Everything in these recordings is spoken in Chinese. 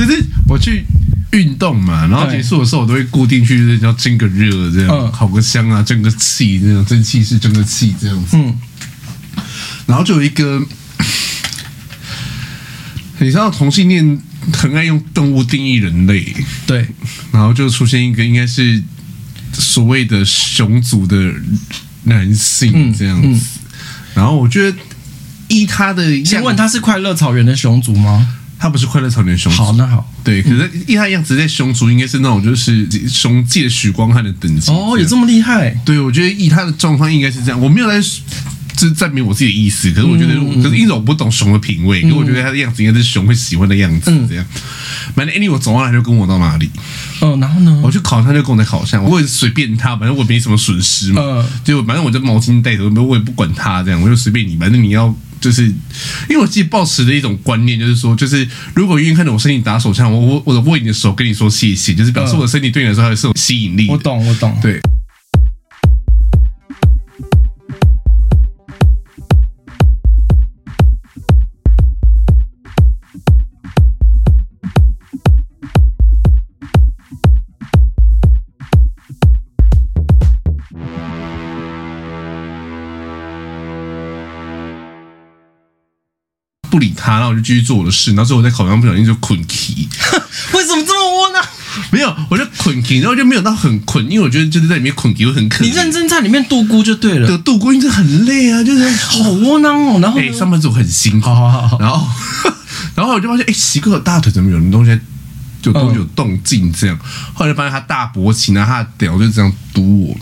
就是我去运动嘛，然后结束的时候我都会固定去就是要蒸个热，这样烤个香啊，蒸个气，这样蒸汽是蒸个气这样子。嗯，然后就有一个，你知道同性恋很爱用动物定义人类，对，然后就出现一个应该是所谓的熊族的男性这样子，然后我觉得依他的，先问他是快乐草原的熊族吗？他不是快乐草原熊，好，那好，对，可是依他样子在熊族应该是那种就是熊界许光汉的等级哦，有这么厉害？对，我觉得以他的状况应该是这样，我没有在就是证明我自己的意思，可是我觉得，可是因为我不懂熊的品味，可是我觉得他的样子应该是熊会喜欢的样子，这样。反正 anyway 我走到哪就跟我到哪里，嗯，然后呢，我去烤箱就跟我在烤箱，我也随便他，反正我没什么损失嘛，嗯，就反正我就毛巾带着，我也不管他这样，我就随便你，反正你要。就是，因为我自己抱持的一种观念，就是说，就是如果愿意看着我身体打手枪，我我我握你的手跟你说谢谢，就是表示我的身体对你来说还是有吸引力。我懂，我懂，对。不理他，然后我就继续做我的事。然后最后我在烤箱不小心就捆起。为什么这么窝囊？没有，我就捆起，然后就没有到很困，因为我觉得就是在里面捆起会很可怜。你认真在里面度孤就对了。对，度孤因为很累啊，就是好窝囊哦。然后、欸、上班族很辛苦。好好好。然后，然后我就发现，哎、欸，奇怪，大腿怎么有人东西就东西有动静？这样，后来就发现他大勃起，然后他的屌就这样堵我。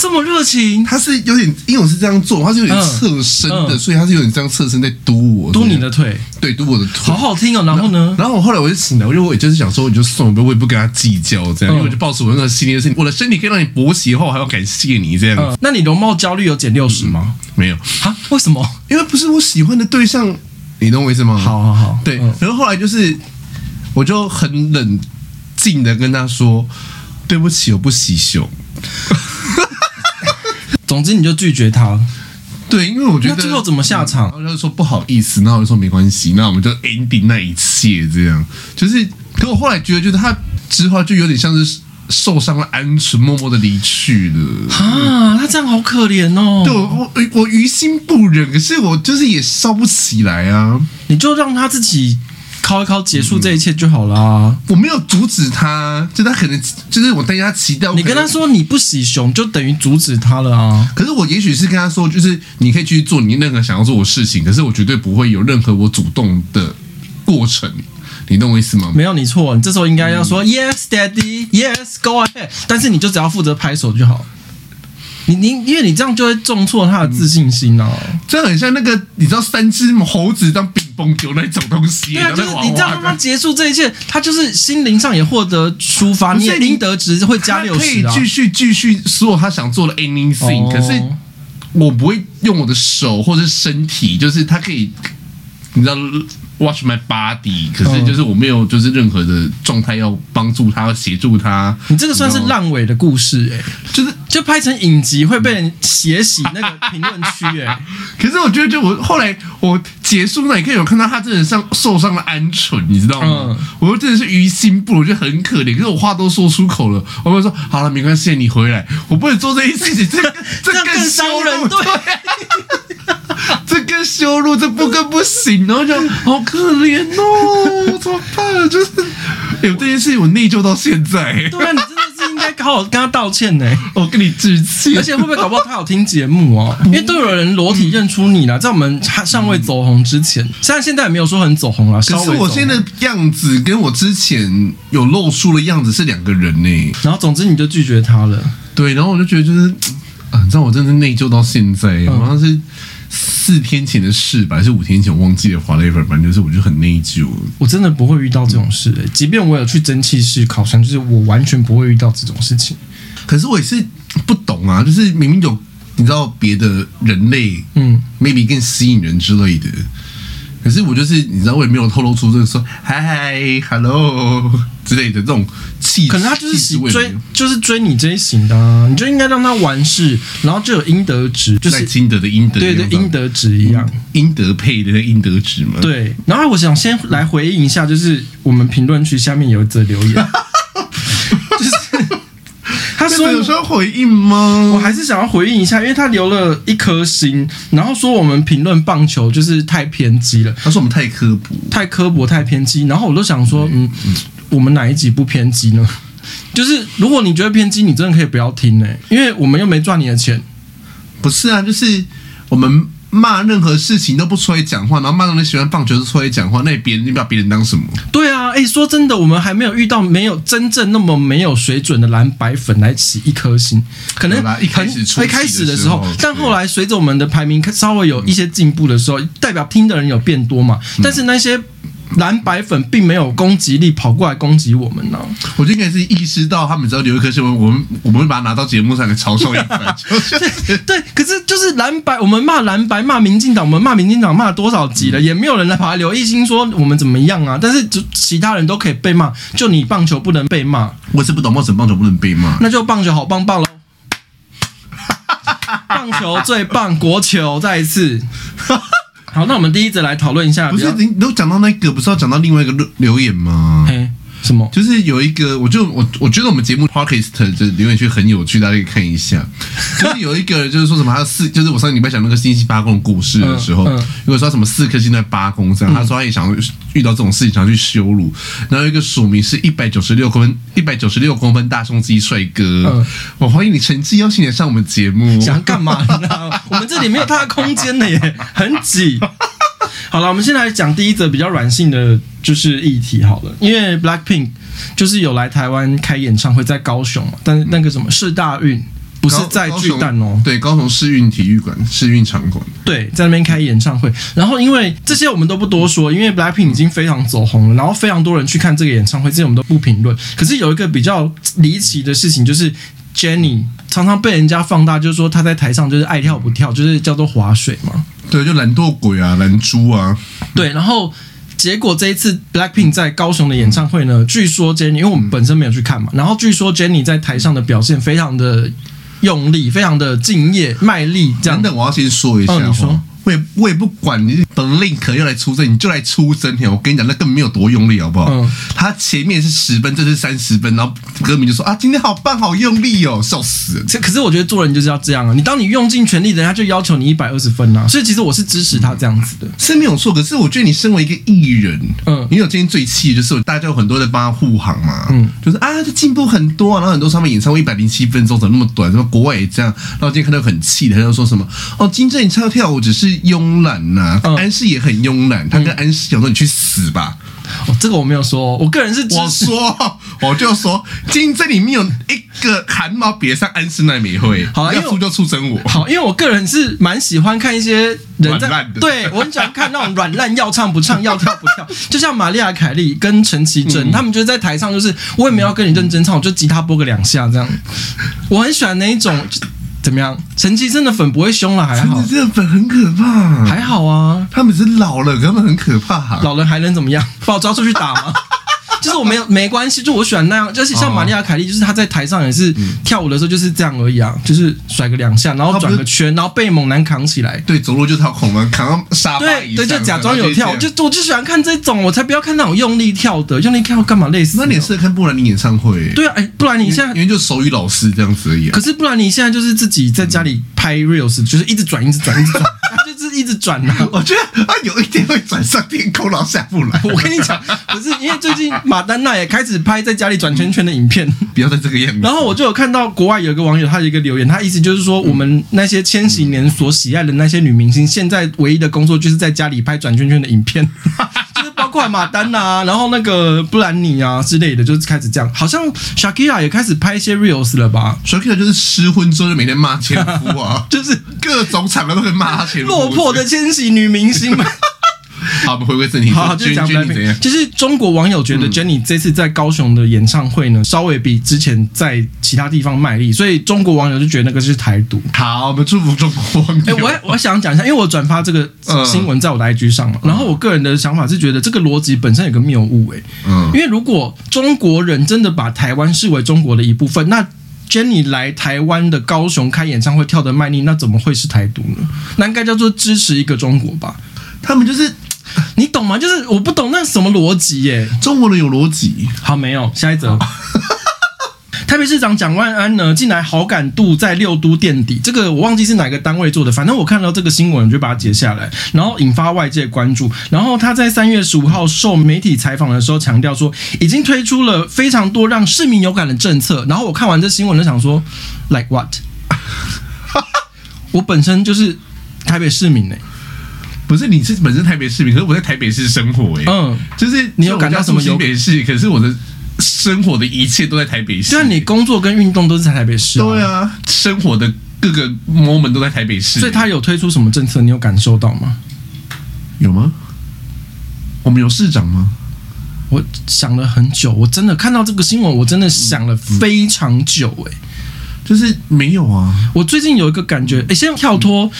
这么热情，他是有点，因为我是这样做，他是有点侧身的，嗯嗯、所以他是有点这样侧身在嘟我，嘟你的腿，对，嘟我的腿，好好听哦。然后呢，然后我后来我就醒了，我就我也就是想说，你就送，我也不跟他计较这样，嗯、因为我就抱持我那个心理的事情，我的身体可以让你勃起后，还要感谢你这样、嗯。那你容貌焦虑有减六十吗？没有啊？为什么？因为不是我喜欢的对象，你懂我意思吗？好好好，对。嗯、然后后来就是，我就很冷静的跟他说，对不起，我不喜熊。总之你就拒绝他，对，因为我觉得最后怎么下场？然后就说不好意思，然后我就说没关系，那我们就 ending 那一切，这样就是。可我后来觉得，就是他之后就有点像是受伤了鹌鹑，默默的离去了。啊，他这样好可怜哦。对，我我于心不忍，可是我就是也烧不起来啊。你就让他自己。敲一敲，结束这一切就好了啊！我没有阻止他，就他可能就是我担心他期待。你跟他说你不喜熊，就等于阻止他了啊！可是我也许是跟他说，就是你可以继续做你任何想要做的事情，可是我绝对不会有任何我主动的过程。你懂我意思吗？没有，你错，你这时候应该要说、嗯、Yes, Daddy, Yes, Go ahead。但是你就只要负责拍手就好。你你，因为你这样就会重挫他的自信心哦。这样很像那个，你知道三只猴子当冰崩丢那种东西。对啊，就是你这样让他结束这一切，他就是心灵上也获得抒发，你也应得值会加六十、啊。可以继续继续说他想做的 anything，、哦、可是我不会用我的手或者是身体，就是他可以，你知道。Watch my body，可是就是我没有就是任何的状态要帮助他协助他。你这个算是烂尾的故事哎、欸，就是就拍成影集会被人血洗那个评论区哎。可是我觉得就我后来我结束那一刻有看到他真的像受伤的鹌鹑，你知道吗？嗯、我真的是于心不忍，我觉得很可怜。可是我话都说出口了，我会说好了，没关系，你回来，我不能做这些事情，这这更伤人对。这更羞辱，这不更不行，然后就好可怜哦，怎么办？就是有这件事情，我内疚到现在。对啊，你真应该好好跟他道歉呢。我跟你致歉，而且会不会搞不好他有听节目啊？因为都有人裸体认出你了，在我们尚未走红之前，虽然现在也没有说很走红了。可是我现在的样子跟我之前有露出的样子是两个人呢。然后总之你就拒绝他了。对，然后我就觉得就是啊，你知道我真的内疚到现在，好像是。四天前的事吧，还是五天前，我忘记了。whatever，反正就是，我就很内疚。我真的不会遇到这种事、欸，即便我有去蒸汽室烤箱，就是我完全不会遇到这种事情。可是我也是不懂啊，就是明明有你知道别的人类，嗯，maybe 更吸引人之类的，可是我就是你知道，我也没有透露出这个说嗨嗨，hello 之类的这种气，可能他就是喜追，就是追你这一型的啊，你就应该让他完事，然后就有应得值，就是金德的应得，对对，应得值一样，应得配的那应得值嘛。对，然后我想先来回应一下，就是我们评论区下面有一则留言。他说：“有需要回应吗？我还是想要回应一下，因为他留了一颗心，然后说我们评论棒球就是太偏激了。他说我们太刻薄，太刻薄，太偏激。然后我都想说，嗯，嗯，我们哪一集不偏激呢？就是如果你觉得偏激，你真的可以不要听呢、欸，因为我们又没赚你的钱。不是啊，就是我们。”骂任何事情都不出来讲话，然后骂到你喜欢棒球就出来讲话，那别人你把别人当什么？对啊，哎、欸，说真的，我们还没有遇到没有真正那么没有水准的蓝白粉来起一颗心，可能一开始一开始的时候，但后来随着我们的排名稍微有一些进步的时候，代表听的人有变多嘛，但是那些。蓝白粉并没有攻击力，跑过来攻击我们呢、啊。我就应该是意识到他们只要留一颗星，我们我们会把它拿到节目上来嘲笑一番。对对，可是就是蓝白，我们骂蓝白骂民进党，我们骂民进党骂了多少集了，嗯、也没有人来跑来留一心说我们怎么样啊。但是就其他人都可以被骂，就你棒球不能被骂。我是不懂为什么棒球不能被骂，那就棒球好棒棒喽。棒球最棒，国球再一次。好，那我们第一则来讨论一下。不是，你都讲到那个，不是要讲到另外一个留留言吗？嘿，什么？就是有一个，我就我我觉得我们节目 Podcast 的留言区很有趣，大家可以看一下。就是有一个，就是说什么，他四，就是我上礼拜讲那个星系八宫的故事的时候，如果说什么四颗星在八宫这样，他说他也想遇到这种事情，想去羞辱。然后一个署名是一百九十六公分，一百九十六公分大胸肌帅哥，我怀疑你诚挚邀请你上我们节目，想干嘛呢？我们这里没有他的空间的耶，很挤。好了，我们先来讲第一则比较软性的就是议题好了，因为 Blackpink 就是有来台湾开演唱会，在高雄嘛，但是那个什么是大运不是在巨蛋哦，对，高雄市运体育馆市运场馆，对，在那边开演唱会。然后因为这些我们都不多说，因为 Blackpink 已经非常走红了，然后非常多人去看这个演唱会，这些我们都不评论。可是有一个比较离奇的事情就是。Jennie 常常被人家放大，就是说她在台上就是爱跳不跳，就是叫做划水嘛。对，就懒惰鬼啊，懒猪啊。对，然后结果这一次 Blackpink 在高雄的演唱会呢，据说 Jennie，因为我们本身没有去看嘛，然后据说 Jennie 在台上的表现非常的用力，非常的敬业卖力。这样，等等，我要先说一下。哦，你说。我也我也不管你等 Link 要来出征，你就来出征。我跟你讲，那根本没有多用力，好不好？嗯。他前面是十分，这是三十分，然后歌迷就说啊，今天好棒，好用力哦，笑死了。可是我觉得做人就是要这样啊，你当你用尽全力，人家就要求你一百二十分啊。所以其实我是支持他这样子的，是没有错。可是我觉得你身为一个艺人，嗯，你有今天最气的就是大家有很多在帮他护航嘛，嗯，就是啊，他进步很多啊，然后很多上面演唱会一百零七分钟怎么那么短？什么国外也这样，然后今天看到很气的，他就说什么哦，金正你唱跳舞只是。慵懒呐，安室也很慵懒。他跟安室讲说：“你去死吧！”哦，这个我没有说，我个人是我说，我就说，今天这里面有一个汗毛别上安室奈美惠。好了，要出就出征我。好，因为我个人是蛮喜欢看一些人在，对我很喜欢看那种软烂要唱不唱要跳不跳，就像玛丽亚凯莉跟陈绮贞，他们就是在台上就是我也没有跟你认真唱，我就吉他拨个两下这样。我很喜欢那一种。怎么样？陈绮贞的粉不会凶了，还好。陈绮贞的粉很可怕，还好啊。他们是老了，他们很可怕。老人还能怎么样？把我抓出去打吗？就是我没有没关系，就我喜欢那样，就是像玛利亚凯莉，就是她在台上也是跳舞的时候就是这样而已啊，就是甩个两下，然后转个圈，然后被猛男扛起来。对，走路就跳恐龙，扛到沙发对对，就假装有跳，就我就喜欢看这种，我才不要看那种用力跳的，用力跳干嘛累死？那你适合看布兰妮演唱会。对啊，哎，布兰妮现在因为就手语老师这样子而已。啊可是布兰妮现在就是自己在家里拍 reels，就是一直转，一直转，一直转。是一直转呢、啊，我觉得他有一天会转上天空，然后下不来。我跟你讲，不是因为最近马丹娜也开始拍在家里转圈圈的影片，不要在这个页面。然后我就有看到国外有一个网友，他有一个留言，他意思就是说，我们那些千禧年所喜爱的那些女明星，现在唯一的工作就是在家里拍转圈圈的影片。包括马丹啊，然后那个布兰妮啊之类的，就是开始这样。好像 Shakira 也开始拍一些 reels 了吧？Shakira 就是失婚之后就每天骂前夫啊，就是各种场合都会骂他前夫。落魄的千禧女明星们，好，我们回归正题。好，就讲 Blackpink。就是中国网友觉得 Jennie 这次在高雄的演唱会呢，稍微比之前在其他地方卖力，所以中国网友就觉得那个是台独。好，我们祝福中国网友。哎，我我想讲一下，因为我转发这个新闻在我的 IG 上嘛，然后我个人的想法是觉得这个逻辑本身有个谬误。哎，嗯，因为如果中国人真的把台湾视为中国的一部分，那 Jennie 来台湾的高雄开演唱会跳的卖力，那怎么会是台独呢？那应该叫做支持一个中国吧？他们就是。你懂吗？就是我不懂那什么逻辑耶。中国人有逻辑。好，没有。下一则，台北市长蒋万安呢，近来好感度在六都垫底。这个我忘记是哪个单位做的，反正我看到这个新闻，我就把它截下来，然后引发外界关注。然后他在三月十五号受媒体采访的时候强调说，已经推出了非常多让市民有感的政策。然后我看完这新闻就想说，like what？我本身就是台北市民呢。不是，你是本身台北市民，可是我在台北市生活哎、欸，嗯，就是你有感到什么？台北市，可是我的生活的一切都在台北市。对啊，你工作跟运动都是在台北市。对啊，生活的各个 moment 都在台北市。所以他有推出什么政策？你有感受到吗？有吗？我们有市长吗？我想了很久，我真的看到这个新闻，我真的想了非常久哎、欸，就是没有啊。我最近有一个感觉，哎、欸，先跳脱。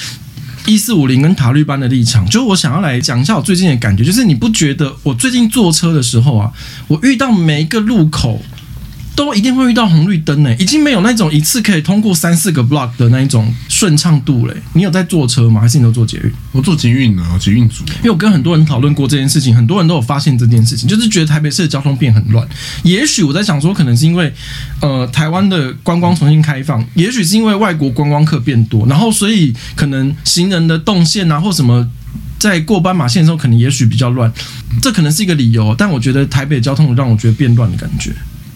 一四五零跟塔利班的立场，就是我想要来讲一下我最近的感觉，就是你不觉得我最近坐车的时候啊，我遇到每一个路口。都一定会遇到红绿灯呢，已经没有那种一次可以通过三四个 block 的那一种顺畅度嘞。你有在坐车吗？还是你都坐捷运？我坐捷运呢，捷运组。因为我跟很多人讨论过这件事情，很多人都有发现这件事情，就是觉得台北市的交通变很乱。也许我在想说，可能是因为呃台湾的观光重新开放，也许是因为外国观光客变多，然后所以可能行人的动线啊或什么，在过斑马线的时候可能也许比较乱，这可能是一个理由。但我觉得台北交通让我觉得变乱的感觉。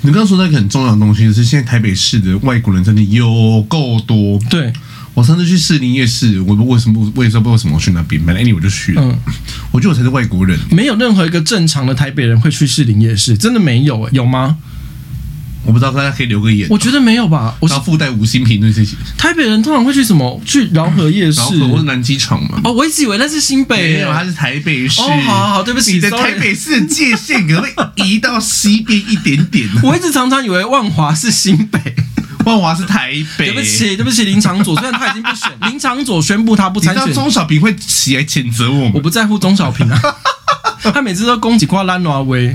你刚刚说那个很重要的东西，就是现在台北市的外国人真的有够多。对，我上次去士林夜市，我为什么我也不知道为什么我去那边，本来 anyway 我就去了。嗯，我觉得我才是外国人，没有任何一个正常的台北人会去士林夜市，真的没有诶、欸，有吗？我不知道大家可以留个言。我觉得没有吧，我要附带五星评论谢谢。台北人通常会去什么？去饶河夜市，饶河或是南机场嘛。哦，我一直以为那是新北，没有，它是台北市。哦，好好好，对不起，你的台北市的界限可不可以移到西边一点点？我一直常常以为万华是新北，万华是台北。对不起，对不起，林长佐，虽然他已经不选，林长佐宣布他不参选。钟小平会起来谴责我们？我不在乎钟小平啊，他每次都攻击挂兰挪威。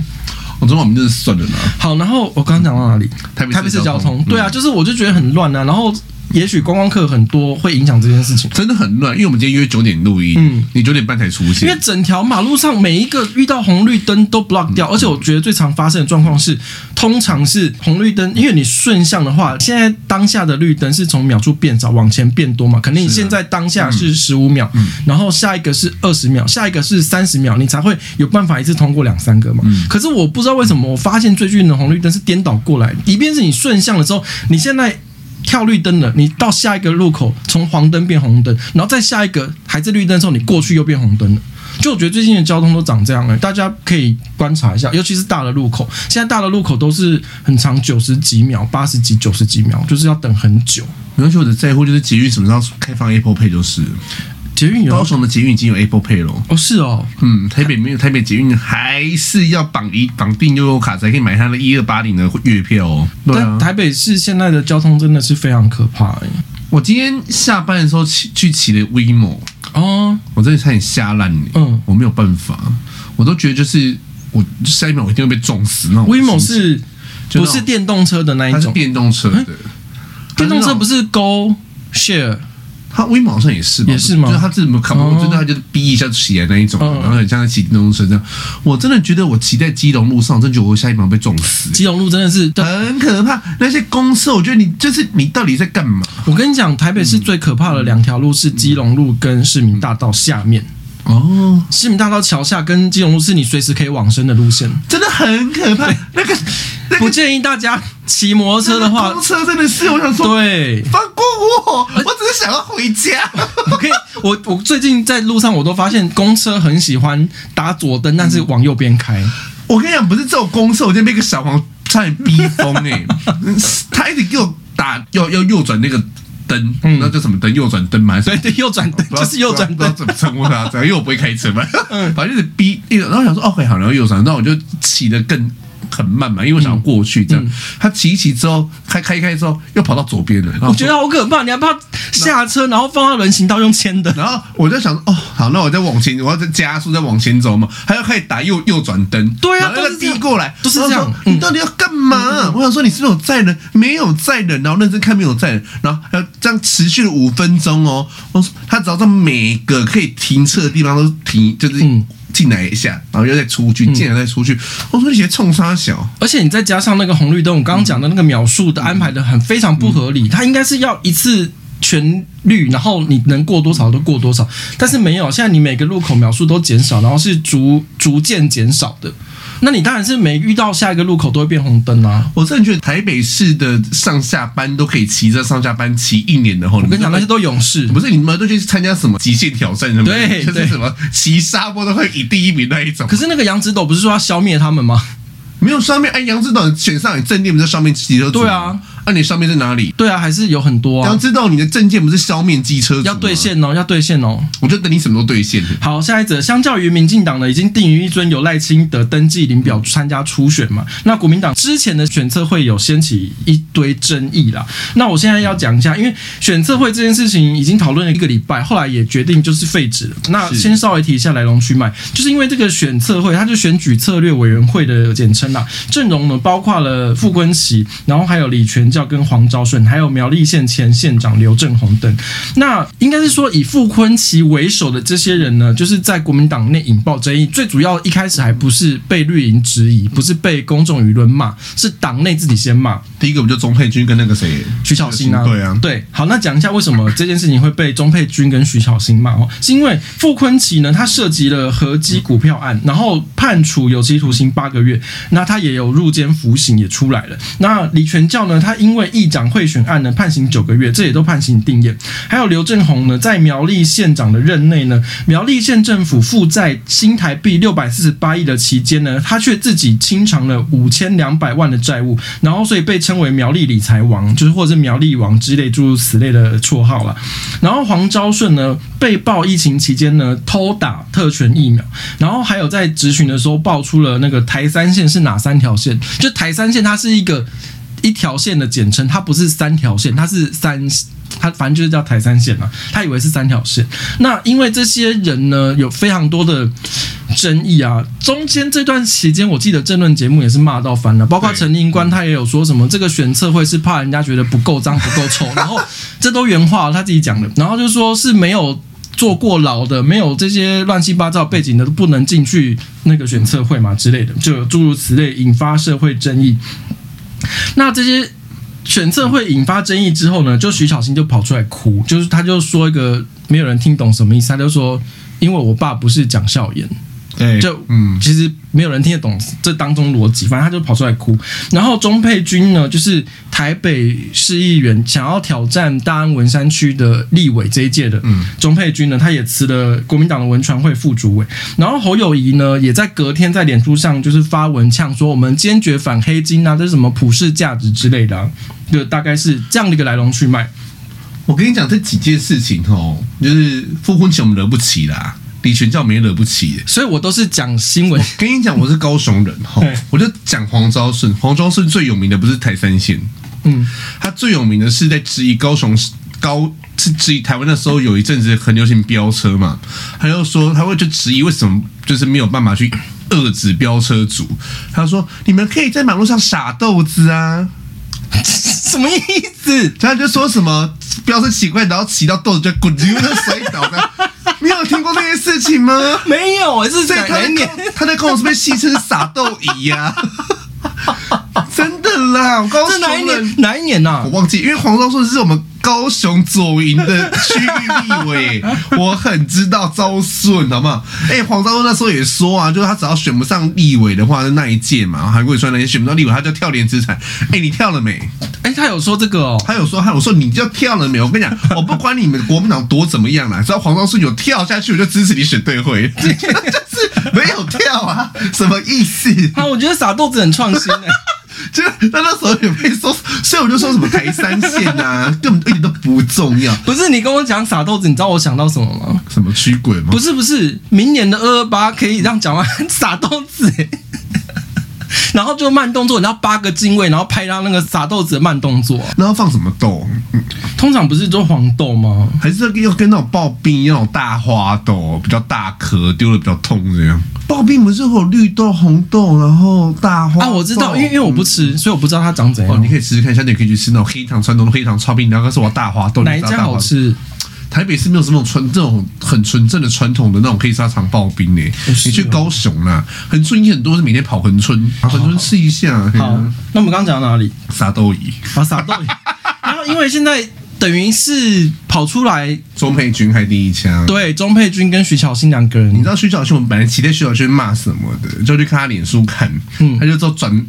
我昨晚我们就是算了呢。好，然后我刚刚讲到哪里？台北台北市交通，对啊，就是我就觉得很乱啊，然后。也许观光客很多会影响这件事情，真的很乱。因为我们今天约九点录音，嗯，你九点半才出现。因为整条马路上每一个遇到红绿灯都 block 掉，而且我觉得最常发生的状况是，通常是红绿灯，因为你顺向的话，现在当下的绿灯是从秒数变少往前变多嘛，肯定你现在当下是十五秒，然后下一个是二十秒，下一个是三十秒，你才会有办法一次通过两三个嘛。可是我不知道为什么，我发现最近的红绿灯是颠倒过来，一边是你顺向的时候，你现在。跳绿灯了，你到下一个路口从黄灯变红灯，然后再下一个还是绿灯的时候，你过去又变红灯了。就我觉得最近的交通都长这样了，大家可以观察一下，尤其是大的路口，现在大的路口都是很长，九十几秒、八十几、九十几秒，就是要等很久。而且我的在乎就是捷运什么时候开放 Apple Pay 就是。捷运有，高雄的捷运已经有 Apple Pay 了。哦，是哦，嗯，台北没有，台北捷运还是要绑一绑定悠游卡才可以买它的一二八零的月票哦。对啊，台北市现在的交通真的是非常可怕哎。我今天下班的时候骑去骑了 WeMo 哦，我真的差点吓烂你。嗯，我没有办法，我都觉得就是我下一秒我一定会被撞死那种。WeMo 是不是电动车的那一种？它是电动车的，电动车不是 Go Share。它 WeMo 好像也是吧，也是吗？就是他自己没有看，我觉得他就是逼一下起来那一种，然后很像在骑电动车这样。我真的觉得我骑在基隆路上，真觉得我下一秒被撞死。基隆路真的是很可怕，那些公车，我觉得你就是你到底在干嘛？我跟你讲，台北市最可怕的两条路是基隆路跟市民大道下面。哦，市民大道桥下跟金融路是你随时可以往生的路线，真的很可怕。那个。不建议大家骑摩托车的话，公车真的是，我想说，对，放过我，我只是想要回家。OK，我我最近在路上，我都发现公车很喜欢打左灯，但是往右边开。我跟你讲，不是这种公车，我今天被一个小黄差点逼疯哎，他一直给我打要要右转那个灯，那叫什么灯？右转灯吗？还是对对，右转灯就是右转灯，怎么称呼它？因为我不会开车嘛，反正就是逼，然后想说，OK，好，然后右转，那我就骑得更。很慢嘛，因为我想要过去，这样。他骑一骑之后，开开开之后，又跑到左边了。我觉得好可怕，你还怕下车，然后放到人行道用牵的。然后我就想说，哦，好，那我再往前，我要再加速，再往前走嘛。还要开始打右右转灯。对啊，那个逼过来都是这样。你到底要干嘛？我想说，你是不是有载人？没有载人，然后认真看没有载人，然后要这样持续了五分钟哦。我说他只要在每个可以停车的地方都停，就是。进来一下，然后又再出去，进来再出去。嗯、我说你些冲杀小，而且你再加上那个红绿灯，我刚刚讲的那个秒数的安排的很非常不合理。它应该是要一次全绿，然后你能过多少都过多少，但是没有。现在你每个路口秒数都减少，然后是逐逐渐减少的。那你当然是每遇到下一个路口都会变红灯啊！我真的觉得台北市的上下班都可以骑着上下班骑一年的话，我跟你讲那些都勇士，不是你们都去参加什么极限挑战什么？对，就是什么骑沙坡都会以第一名那一种。可是那个杨子斗不是说要消灭他们吗？没有上面哎，杨子斗选上你正念不在上面骑车对啊。那你上面在哪里？对啊，还是有很多啊。要知道你的证件不是消灭机车，要兑现哦，要兑现哦。我就等你什么时候兑现。好，下一则，相较于民进党呢，已经定于一尊有赖清德登记领表参加初选嘛。那国民党之前的选测会有掀起一堆争议啦。那我现在要讲一下，因为选测会这件事情已经讨论了一个礼拜，后来也决定就是废止了。那先稍微提一下来龙去脉，就是因为这个选测会，它就选举策略委员会的简称啦。阵容呢，包括了傅崐萁，然后还有李全教跟黄昭顺。还有苗栗县前县长刘正宏等，那应该是说以傅昆奇为首的这些人呢，就是在国民党内引爆争议。最主要一开始还不是被绿营质疑，不是被公众舆论骂，是党内自己先骂。第一个不就钟佩君跟那个谁徐巧芯啊？对啊，对。好，那讲一下为什么这件事情会被钟佩君跟徐巧芯骂哦？是因为傅昆奇呢，他涉及了合机股票案，然后判处有期徒刑八个月，那他也有入监服刑也出来了。那李全教呢，他因为议长贿选案呢，判刑九个月，这也都判刑定谳。还有刘正鸿呢，在苗栗县长的任内呢，苗栗县政府负债新台币六百四十八亿的期间呢，他却自己清偿了五千两百万的债务，然后所以被称为苗栗理财王，就是或者是苗栗王之类诸如此类的绰号了。然后黄昭顺呢，被曝疫情期间呢偷打特权疫苗，然后还有在质询的时候爆出了那个台三线是哪三条线？就台三线它是一个。一条线的简称，它不是三条线，它是三，它反正就是叫台三线嘛。他以为是三条线。那因为这些人呢，有非常多的争议啊。中间这段期间，我记得政论节目也是骂到翻了，包括陈营官他也有说什么这个选测会是怕人家觉得不够脏不够臭，然后这都原话他自己讲的，然后就说是没有坐过牢的，没有这些乱七八糟背景的都不能进去那个选测会嘛之类的，就诸如此类，引发社会争议。那这些选测会引发争议之后呢，就徐小新就跑出来哭，就是他就说一个没有人听懂什么意思，他就说，因为我爸不是讲笑言。对，就嗯，其实没有人听得懂这当中逻辑，反正他就跑出来哭。然后钟佩君呢，就是台北市议员，想要挑战大安文山区的立委这一届的，嗯，钟佩君呢，他也辞了国民党的文传会副主委。然后侯友宜呢，也在隔天在脸书上就是发文呛说，我们坚决反黑金啊，这是什么普世价值之类的，啊，就大概是这样的一个来龙去脉。我跟你讲这几件事情哦，就是傅崐萁我们惹不起啦。李全教没惹不起，所以我都是讲新闻。跟你讲，我是高雄人哈，我就讲黄昭顺。黄昭顺最有名的不是台三线，嗯，他最有名的是在质疑高雄高是质疑台湾那时候，有一阵子很流行飙车嘛，他就说他会去质疑为什么就是没有办法去遏制飙车族。他说你们可以在马路上撒豆子啊，什么意思？他就说什么飙车奇怪，然后骑到豆子就滚流的摔倒的。你有听过这些事情吗？没有，是在哪一年？他在跟我是被戏称撒豆姨呀？真的啦，我告诉你，哪一年？哪一年呐、啊？我忘记，因为黄昭顺是我们。高雄左营的区域立委，我很知道招顺，好不好？哎、欸，黄昭顺那时候也说啊，就是他只要选不上立委的话，是那一届嘛，韩国瑜说那些选不到立委，他就跳连资产。哎、欸，你跳了没？哎、欸，他有说这个哦，他有说，他有说，你就跳了没？我跟你讲，我不管你们国民党多怎么样啦，只要黄昭顺有跳下去，我就支持你选对会。就是没有跳啊，什么意思？啊，我觉得撒豆子很创新哎、欸。就那那时候也被说，所以我就说什么台三线啊，根本一点都不重要。不是你跟我讲傻豆子，你知道我想到什么吗？什么驱鬼吗？不是不是，明年的二二八可以这样讲完傻豆子、欸。然后就慢动作，然后八个进位，然后拍到那个撒豆子的慢动作。那要放什么豆？通常不是做黄豆吗？还是要跟那种刨冰一样，大花豆比较大颗，丢了比较痛这样？刨冰不是会有绿豆、红豆，然后大花啊？我知道，因为因为我不吃，所以我不知道它长怎样。哦，你可以试试看，下次你可以去吃那种黑糖传统的黑糖刨冰，然后是我大花豆，哪一家好吃？台北是没有什么纯这种很纯正的传统的那种黑沙场刨冰诶，你去高雄啦，恒春也很多是每天跑恒春，跑恒春试一下。好，那我们刚刚讲到哪里？撒豆仪，啊，沙豆仪。然后因为现在。等于是跑出来，钟佩君还第一枪。对，钟佩君跟徐小新两个人。你知道徐小新，我们本来期待徐巧芯骂什么的，就去看他脸书看，嗯，他就做转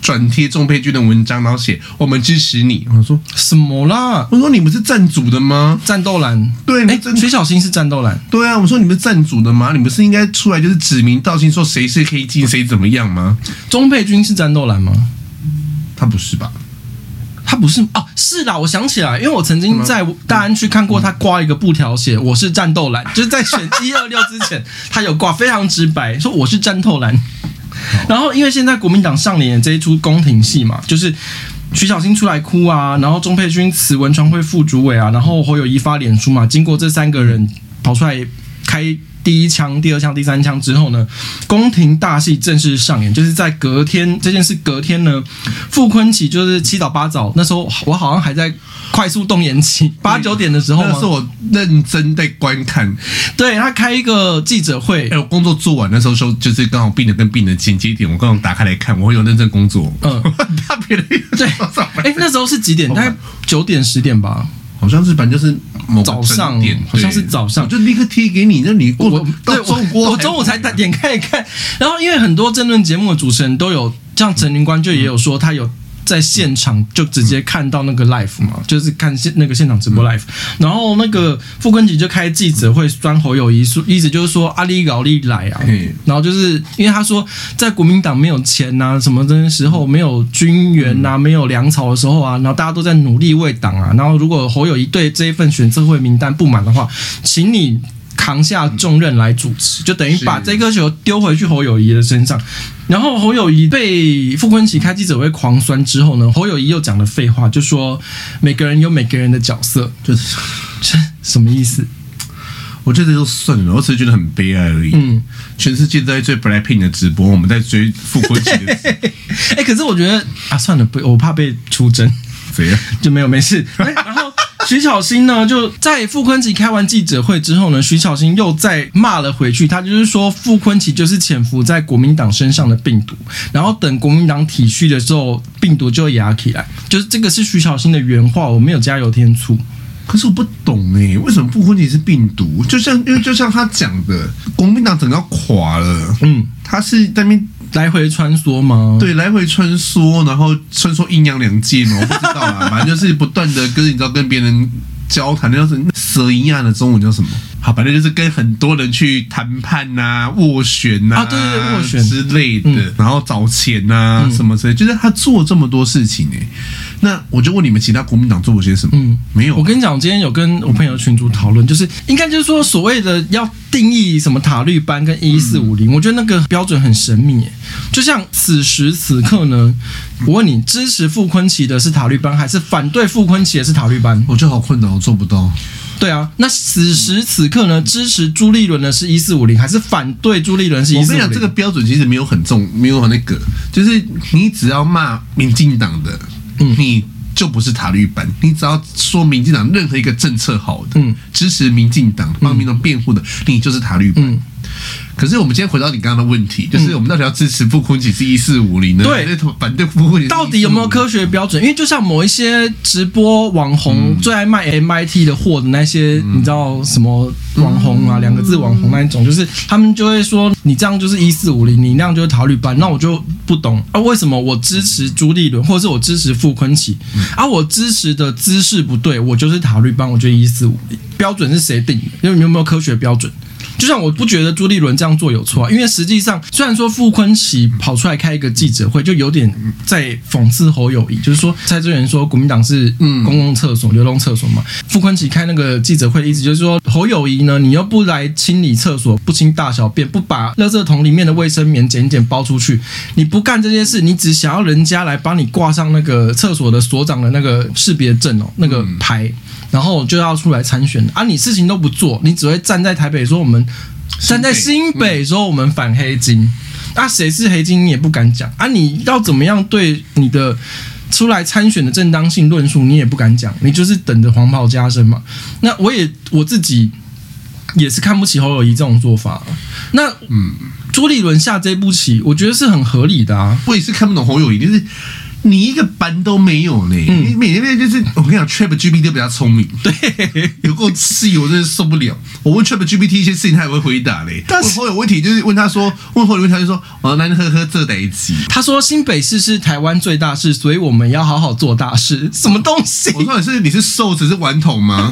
转贴钟佩君的文章，然后写我们支持你。我说什么啦？我说你们是站主的吗？战斗蓝。对，哎、欸，徐小新是战斗蓝。对啊，我说你们是站主的吗？你们是应该出来就是指名道姓说谁是黑金，谁怎么样吗？钟佩君是战斗蓝吗？他不是吧？他不是哦，是啦，我想起来，因为我曾经在大安区看过他挂一个布条写“我是战斗蓝”，就是在选 一二六之前，他有挂，非常直白，说我是战斗蓝。然后因为现在国民党上演这一出宫廷戏嘛，就是徐小新出来哭啊，然后钟佩君辞文传会副主委啊，然后侯友宜发脸书嘛，经过这三个人跑出来开。第一枪、第二枪、第三枪之后呢，宫廷大戏正式上演。就是在隔天这件事隔天呢，傅昆萁就是七早八早，那时候我好像还在快速动员期，八九点的时候，那是我认真在观看。对，他开一个记者会，哎，我工作做完那时候，说就是刚好病人跟病人衔接点，我刚好打开来看，我会有认真工作。嗯，特别的对，哎，那时候是几点？大概九点十点吧。好像是，反正就是早上，好像是早上，就立刻贴给你。那你过我对我我中午才点开一看，然后因为很多争论节目的主持人都有，像陈林官就也有说他有。在现场就直接看到那个 live 嘛，就是看现那个现场直播 live，然后那个傅崐萁就开记者会酸侯友谊，说，意思就是说阿里搞利来啊，然后就是因为他说在国民党没有钱呐、啊，什么的时候没有军援呐、啊，没有粮草的时候啊，然后大家都在努力为党啊，然后如果侯友谊对这一份选测会名单不满的话，请你扛下重任来主持，就等于把这颗球丢回去侯友谊的身上。然后侯友谊被傅昆奇开记者会狂酸之后呢，侯友谊又讲了废话，就说每个人有每个人的角色，就是这什么意思？我觉得就算了，我只是觉得很悲哀而已。嗯，全世界都在追 Blackpink 的直播，我们在追傅昆奇的。哎，可是我觉得啊，算了，不，我怕被出征，谁呀？就没有没事。然后。徐巧芯呢，就在傅昆萁开完记者会之后呢，徐巧芯又再骂了回去。他就是说，傅昆萁就是潜伏在国民党身上的病毒，然后等国民党体恤的时候，病毒就会压起来。就是这个是徐巧芯的原话，我没有加油添醋。可是我不懂哎，为什么傅崐萁是病毒？就像因为就像他讲的，国民党整个要垮了。嗯，他是在那边。来回穿梭吗？对，来回穿梭，然后穿梭阴阳两界嘛，我不知道啊，反正就是不断的跟你知道跟别人交谈，那叫什么蛇一样的中文叫什么？好，反正就是跟很多人去谈判呐、啊、斡旋呐、啊，啊，对对对，斡旋之类的，嗯、然后找钱呐、啊嗯、什么之类，就是他做这么多事情哎。那我就问你们，其他国民党做过些什么？嗯，没有。我跟你讲，我今天有跟我朋友群主讨论，就是应该就是说，所谓的要定义什么塔绿班跟一四五零，我觉得那个标准很神秘。就像此时此刻呢，我问你，支持傅昆奇的是塔绿班，还是反对傅昆奇的是塔绿班？我觉得好困难，我做不到。对啊，那此时此刻呢，支持朱立伦的是一四五零，还是反对朱立伦是一四五零？我跟你讲，这个标准其实没有很重，没有很那个，就是你只要骂民进党的。你就不是塔绿班，你只要说民进党任何一个政策好的，嗯，支持民进党帮民众辩护的，你就是塔绿班。嗯可是我们今天回到你刚刚的问题，就是我们到底要支持傅崐萁是一四五零呢？对，反对傅崐萁到底有没有科学标准？因为就像某一些直播网红最爱卖 MIT 的货的那些，你知道什么网红啊？两个字网红那一种，就是他们就会说你这样就是一四五零，你那样就是塔绿班。那我就不懂啊，为什么我支持朱立伦，或者是我支持傅崐萁，啊，我支持的姿势不对，我就是塔绿班，我就一四五零。标准是谁定的？因为你有没有科学标准？就像我不觉得朱立伦这样做有错啊，因为实际上虽然说傅昆萁跑出来开一个记者会，就有点在讽刺侯友谊，就是说蔡志元说国民党是公共厕所、流动厕所嘛，傅昆萁开那个记者会的意思就是说侯友谊呢，你又不来清理厕所，不清大小便，不把垃圾桶里面的卫生棉捡一剪包出去，你不干这些事，你只想要人家来帮你挂上那个厕所的所长的那个识别证哦，那个牌。然后就要出来参选啊！你事情都不做，你只会站在台北说我们，站在新北说我们反黑金，啊，谁是黑金你也不敢讲啊！你要怎么样对你的出来参选的正当性论述，你也不敢讲，你就是等着黄袍加身嘛。那我也我自己也是看不起侯友谊这种做法。那嗯，朱立伦下这步棋，我觉得是很合理的啊。我也是看不懂侯友谊，就是。你一个班都没有呢，嗯、你每天就是我跟你讲，ChatGPT 都比较聪明，对，有够气，我真的受不了。我问 Trap GPT 一些事情，他也会回答嘞。但是我有问题，就是问他说，问后有问题，他就说，哦，那你呵呵，这得一起。他说新北市是台湾最大市，所以我们要好好做大事。什么东西？我说你是你是瘦子是顽童吗？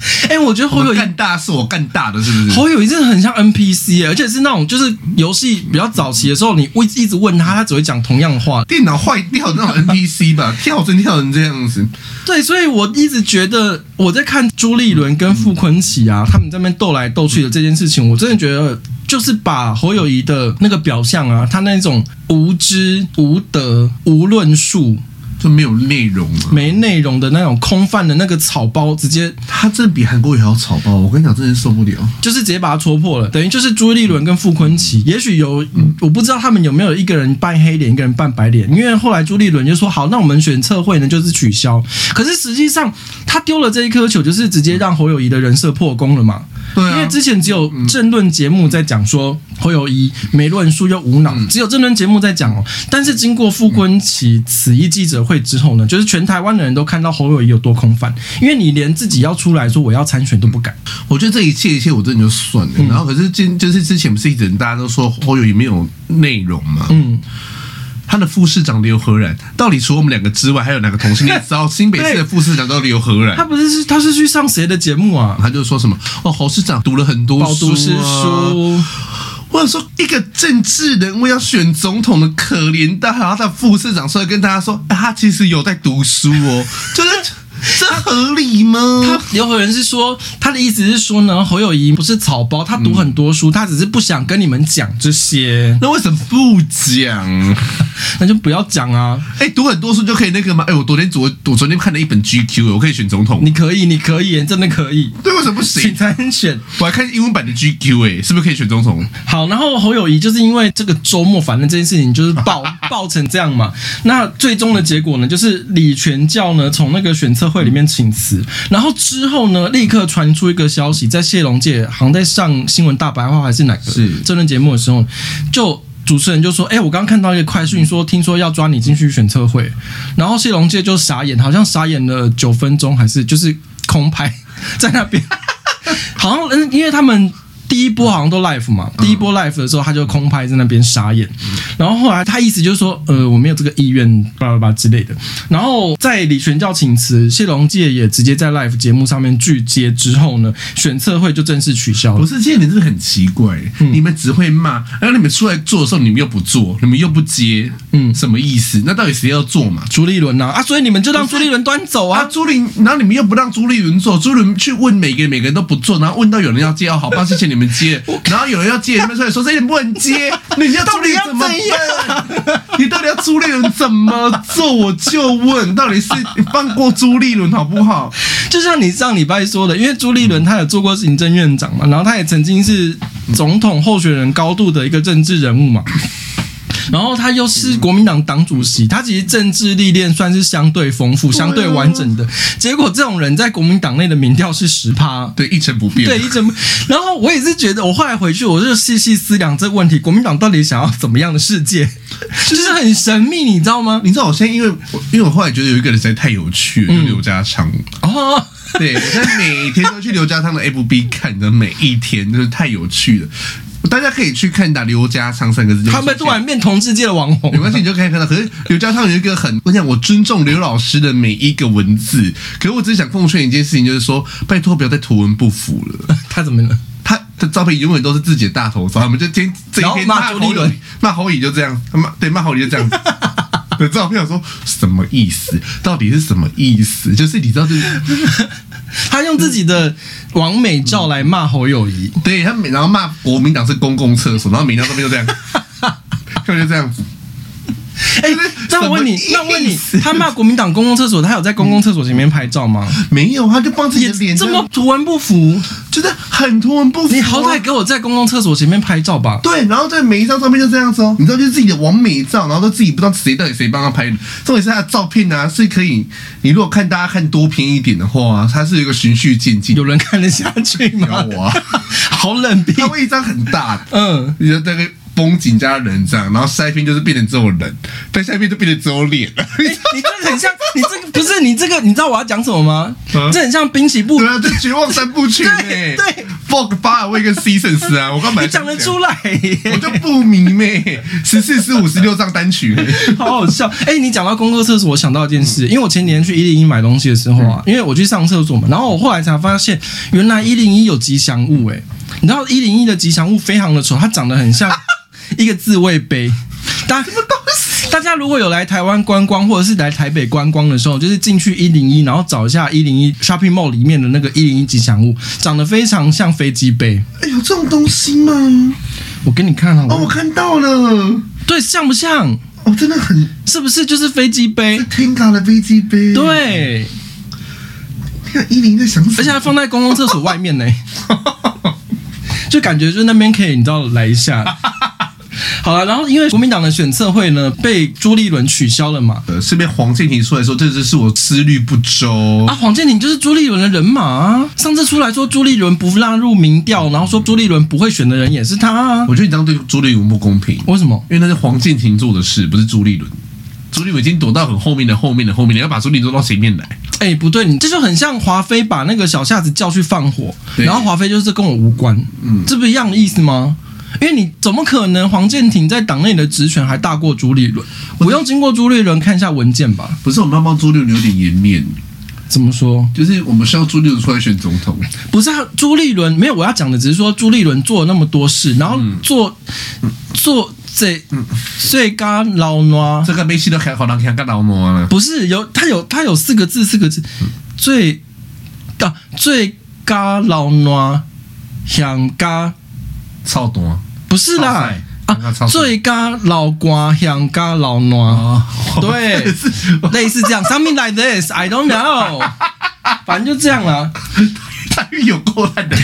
哎、欸，我觉得侯友谊干大是我干大的，是不是？侯友谊真的很像 NPC，而且是那种就是游戏比较早期的时候，你会一直问他，他只会讲同样的话。电脑坏掉那种 NPC 吧，跳针跳成这样子。对，所以我一直觉得我在看朱立伦跟傅坤奇啊，他们在那边斗来斗去的这件事情，我真的觉得就是把侯友谊的那个表象啊，他那种无知、无德、无论述。就没有内容了，没内容的那种空泛的那个草包，直接他这比韩国瑜还要草包。我跟你讲，真的受不了，就是直接把他戳破了。等于就是朱立伦跟傅昆萁，也许有，我不知道他们有没有一个人扮黑脸，一个人扮白脸。因为后来朱立伦就说：“好，那我们选测绘呢，就是取消。”可是实际上他丢了这一颗球，就是直接让侯友宜的人设破功了嘛。对，因为之前只有政论节目在讲说侯友谊没论述又无脑，只有政论节目在讲哦。但是经过傅昆萁此一记者会之后呢，就是全台湾的人都看到侯友谊有多空泛，因为你连自己要出来说我要参选都不敢。我觉得这一切一切我真的就算了。然后可是今就是之前不是一直大家都说侯友谊没有内容嘛？嗯。他的副市长刘和然，到底除了我们两个之外，还有哪个同事？你知道新北市的副市长叫刘和然？他不是是他是去上谁的节目啊？他就说什么哦，侯市长读了很多书，我读诗书。或者说一个政治人物要选总统的可怜蛋，然后他的副市长出来跟大家说，啊，他其实有在读书哦，就是。这合理吗？他刘和仁是说，他的意思是说呢，侯友谊不是草包，他读很多书，他只是不想跟你们讲这些。那为什么不讲？那就不要讲啊！哎、欸，读很多书就可以那个吗？哎、欸，我昨天昨我昨天看了一本 GQ，我可以选总统。你可以，你可以，真的可以。对，为什么不行？请参选。我还看英文版的 GQ，哎，是不是可以选总统？好，然后侯友谊就是因为这个周末，反正这件事情就是爆 爆成这样嘛。那最终的结果呢，就是李全教呢从那个选测会里面请辞，然后之后呢，立刻传出一个消息，在谢龙介好像在上新闻大白话还是哪个是政论节目的时候，就主持人就说：“哎，我刚刚看到一个快讯，说听说要抓你进去选测会。”然后谢龙介就傻眼，好像傻眼了九分钟，还是就是空拍 在那边，好像嗯，因为他们。第一波好像都 live 嘛，第一波 live 的时候他就空拍在那边傻眼，然后后来他意思就是说，呃，我没有这个意愿，巴拉巴拉之类的。然后在李全教请辞，谢龙介也直接在 live 节目上面拒接之后呢，选测会就正式取消了。不是，这些人是很奇怪，你们只会骂，然后你们出来做的时候，你们又不做，你们又不接，嗯，什么意思？那到底谁要做嘛？朱立伦呐，啊，所以你们就让朱立伦端走啊，朱立，然后你们又不让朱立伦做，朱立伦去问每个人，每个人都不做，然后问到有人要接，哦，好吧，谢谢你们。你们接，然后有人要接，你们出来说这些不能接，你要到底要怎么办？你到底要朱立伦怎么做？我就问，到底是你放过朱立伦好不好？就像你上礼拜说的，因为朱立伦他有做过行政院长嘛，然后他也曾经是总统候选人高度的一个政治人物嘛。然后他又是国民党党主席，他其实政治历练算是相对丰富、相对完整的。结果这种人在国民党内的民调是十趴，对，一成不变，对，一成不。然后我也是觉得，我后来回去，我就细细思量这个问题：国民党到底想要怎么样的世界？就是很神秘，你知道吗？你知道我现在因为，因为我后来觉得有一个人实在太有趣了，就刘家昌。哦，对，我现在每天都去刘家昌的 FB 看你的，每一天就是太有趣了。大家可以去看打刘家昌三个字，他们突然变同世界的网红，没关系，你就可以看到。可是刘家昌有一个很，我想我尊重刘老师的每一个文字，可是我只是想奉劝一件事情，就是说，拜托不要再图文不符了。他怎么了？他的照片永远都是自己的大头照，我们就天这一天骂侯友，骂侯友就这样，骂对骂侯友就这样 子的照片，我说什么意思？到底是什么意思？就是你知道，就是他用自己的王美照来骂侯友谊，对他每然后骂国民党是公共厕所，然后每张都没有这样，就就这样子。哎，那我问你，那我问你，他骂国民党公共厕所，他有在公共厕所前面拍照吗？没有，他就帮自己的脸这么图文不符，觉得很图文不符。你好歹给我在公共厕所前面拍照吧。对，然后在每一张照片就这样子哦，你知道，就是自己的完美照，然后都自己不知道谁到底谁帮他拍的。重点是他的照片呢，是可以，你如果看大家看多篇一点的话，它是有一个循序渐进，有人看得下去吗？有啊，好冷冰，他会一张很大的，嗯，你说那个。风景加人这样，然后下一篇就是变成只有人，但下一篇就变成只有脸。了。欸、你这个很像，你这个不是你这个，你知道我要讲什么吗？啊、这很像滨崎步，对啊，这绝望三部曲哎，对，Fog 巴尔威跟 Seasons 啊，我刚买，你讲得出来，我就不迷妹，十四、十五、十六张单曲，好好笑。哎、欸，你讲到公共厕所，我想到一件事，因为我前几天去一零一买东西的时候啊，因为我去上厕所嘛，然后我后来才发现，原来一零一有吉祥物哎，你知道一零一的吉祥物非常的丑，它长得很像。一个自慰杯，大家大家如果有来台湾观光，或者是来台北观光的时候，就是进去一零一，然后找一下一零一 shopping mall 里面的那个一零一吉祥物，长得非常像飞机杯。哎呦，这种东西吗？我给你看好了。哦，我看到了。对，像不像？哦，真的很，是不是就是飞机杯？Tenga 的飞机杯。对。看一零一在想什么？而且还放在公共厕所外面呢，就感觉就那边可以，你知道来一下。好了，然后因为国民党的选测会呢被朱立伦取消了嘛，呃，是被黄健庭出来说，这只是我思虑不周啊。黄健庭就是朱立伦的人马啊，上次出来说朱立伦不纳入民调，然后说朱立伦不会选的人也是他啊。我觉得你这样对朱立伦不公平。为什么？因为那是黄健庭做的事，不是朱立伦。朱立伦已经躲到很后面的后面的后面，你要把朱立伦做到前面来。哎，不对，你这就很像华妃把那个小夏子叫去放火，然后华妃就是跟我无关，嗯，这不一样的意思吗？因为你怎么可能黄建庭在党内的职权还大过朱立伦？不用经过朱立伦看一下文件吧？不是，我们要帮朱立伦有点颜面。怎么说？就是我们需要朱立伦出来选总统。不是啊，朱立伦没有，我要讲的只是说朱立伦做了那么多事，然后做、嗯、做这最佳老挪，这个没戏都还好难看，干老挪了。不是有他有他有四个字，四个字最啊最佳老挪想加。超多，不是啦啊！最佳老瓜香加老暖，哦、对，类似这样，something like this，I don't know，反正就这样啦。待遇有够烂的。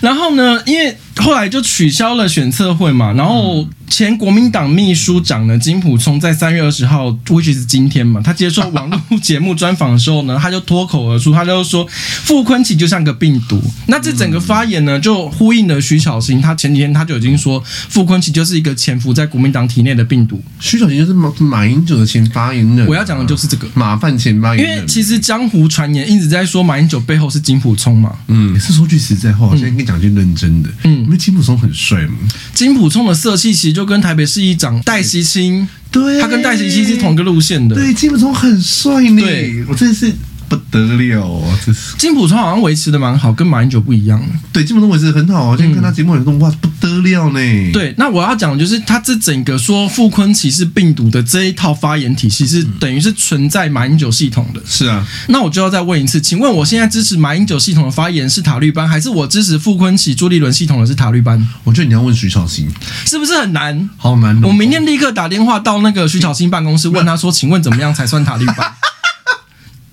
然后呢，因为后来就取消了选测会嘛，然后。前国民党秘书长呢，金普聪在三月二十号也就是今天嘛，他接受网络节目专访的时候呢，他就脱口而出，他就说傅崐萁就像个病毒。那这整个发言呢，就呼应了徐巧芯，他前几天他就已经说傅崐萁就是一个潜伏在国民党体内的病毒。徐巧芯就是马马英九的前发言人，我要讲的就是这个马饭前发言。因为其实江湖传言一直在说马英九背后是金普聪嘛，嗯，也是说句实在话，我现在跟你讲句认真的，嗯，因为金普聪很帅嘛，金普聪的色气其实就跟台北市议长戴西清，对，他跟戴西清是同一个路线的，对，金普聪很帅呢，对，我真的是。不得了哦，这是金普聪好像维持的蛮好，跟马英九不一样。对，金普聪维持的很好，我今天看他节目很多，哇，不得了呢。对，那我要讲的就是他这整个说傅坤奇是病毒的这一套发言体系，是等于是存在马英九系统的。是啊，那我就要再问一次，请问我现在支持马英九系统的发言是塔绿班，还是我支持傅坤奇、朱立伦系统的是塔绿班？我觉得你要问徐巧芯，是不是很难？好难。我明天立刻打电话到那个徐巧芯办公室，问他说，请问怎么样才算塔绿班？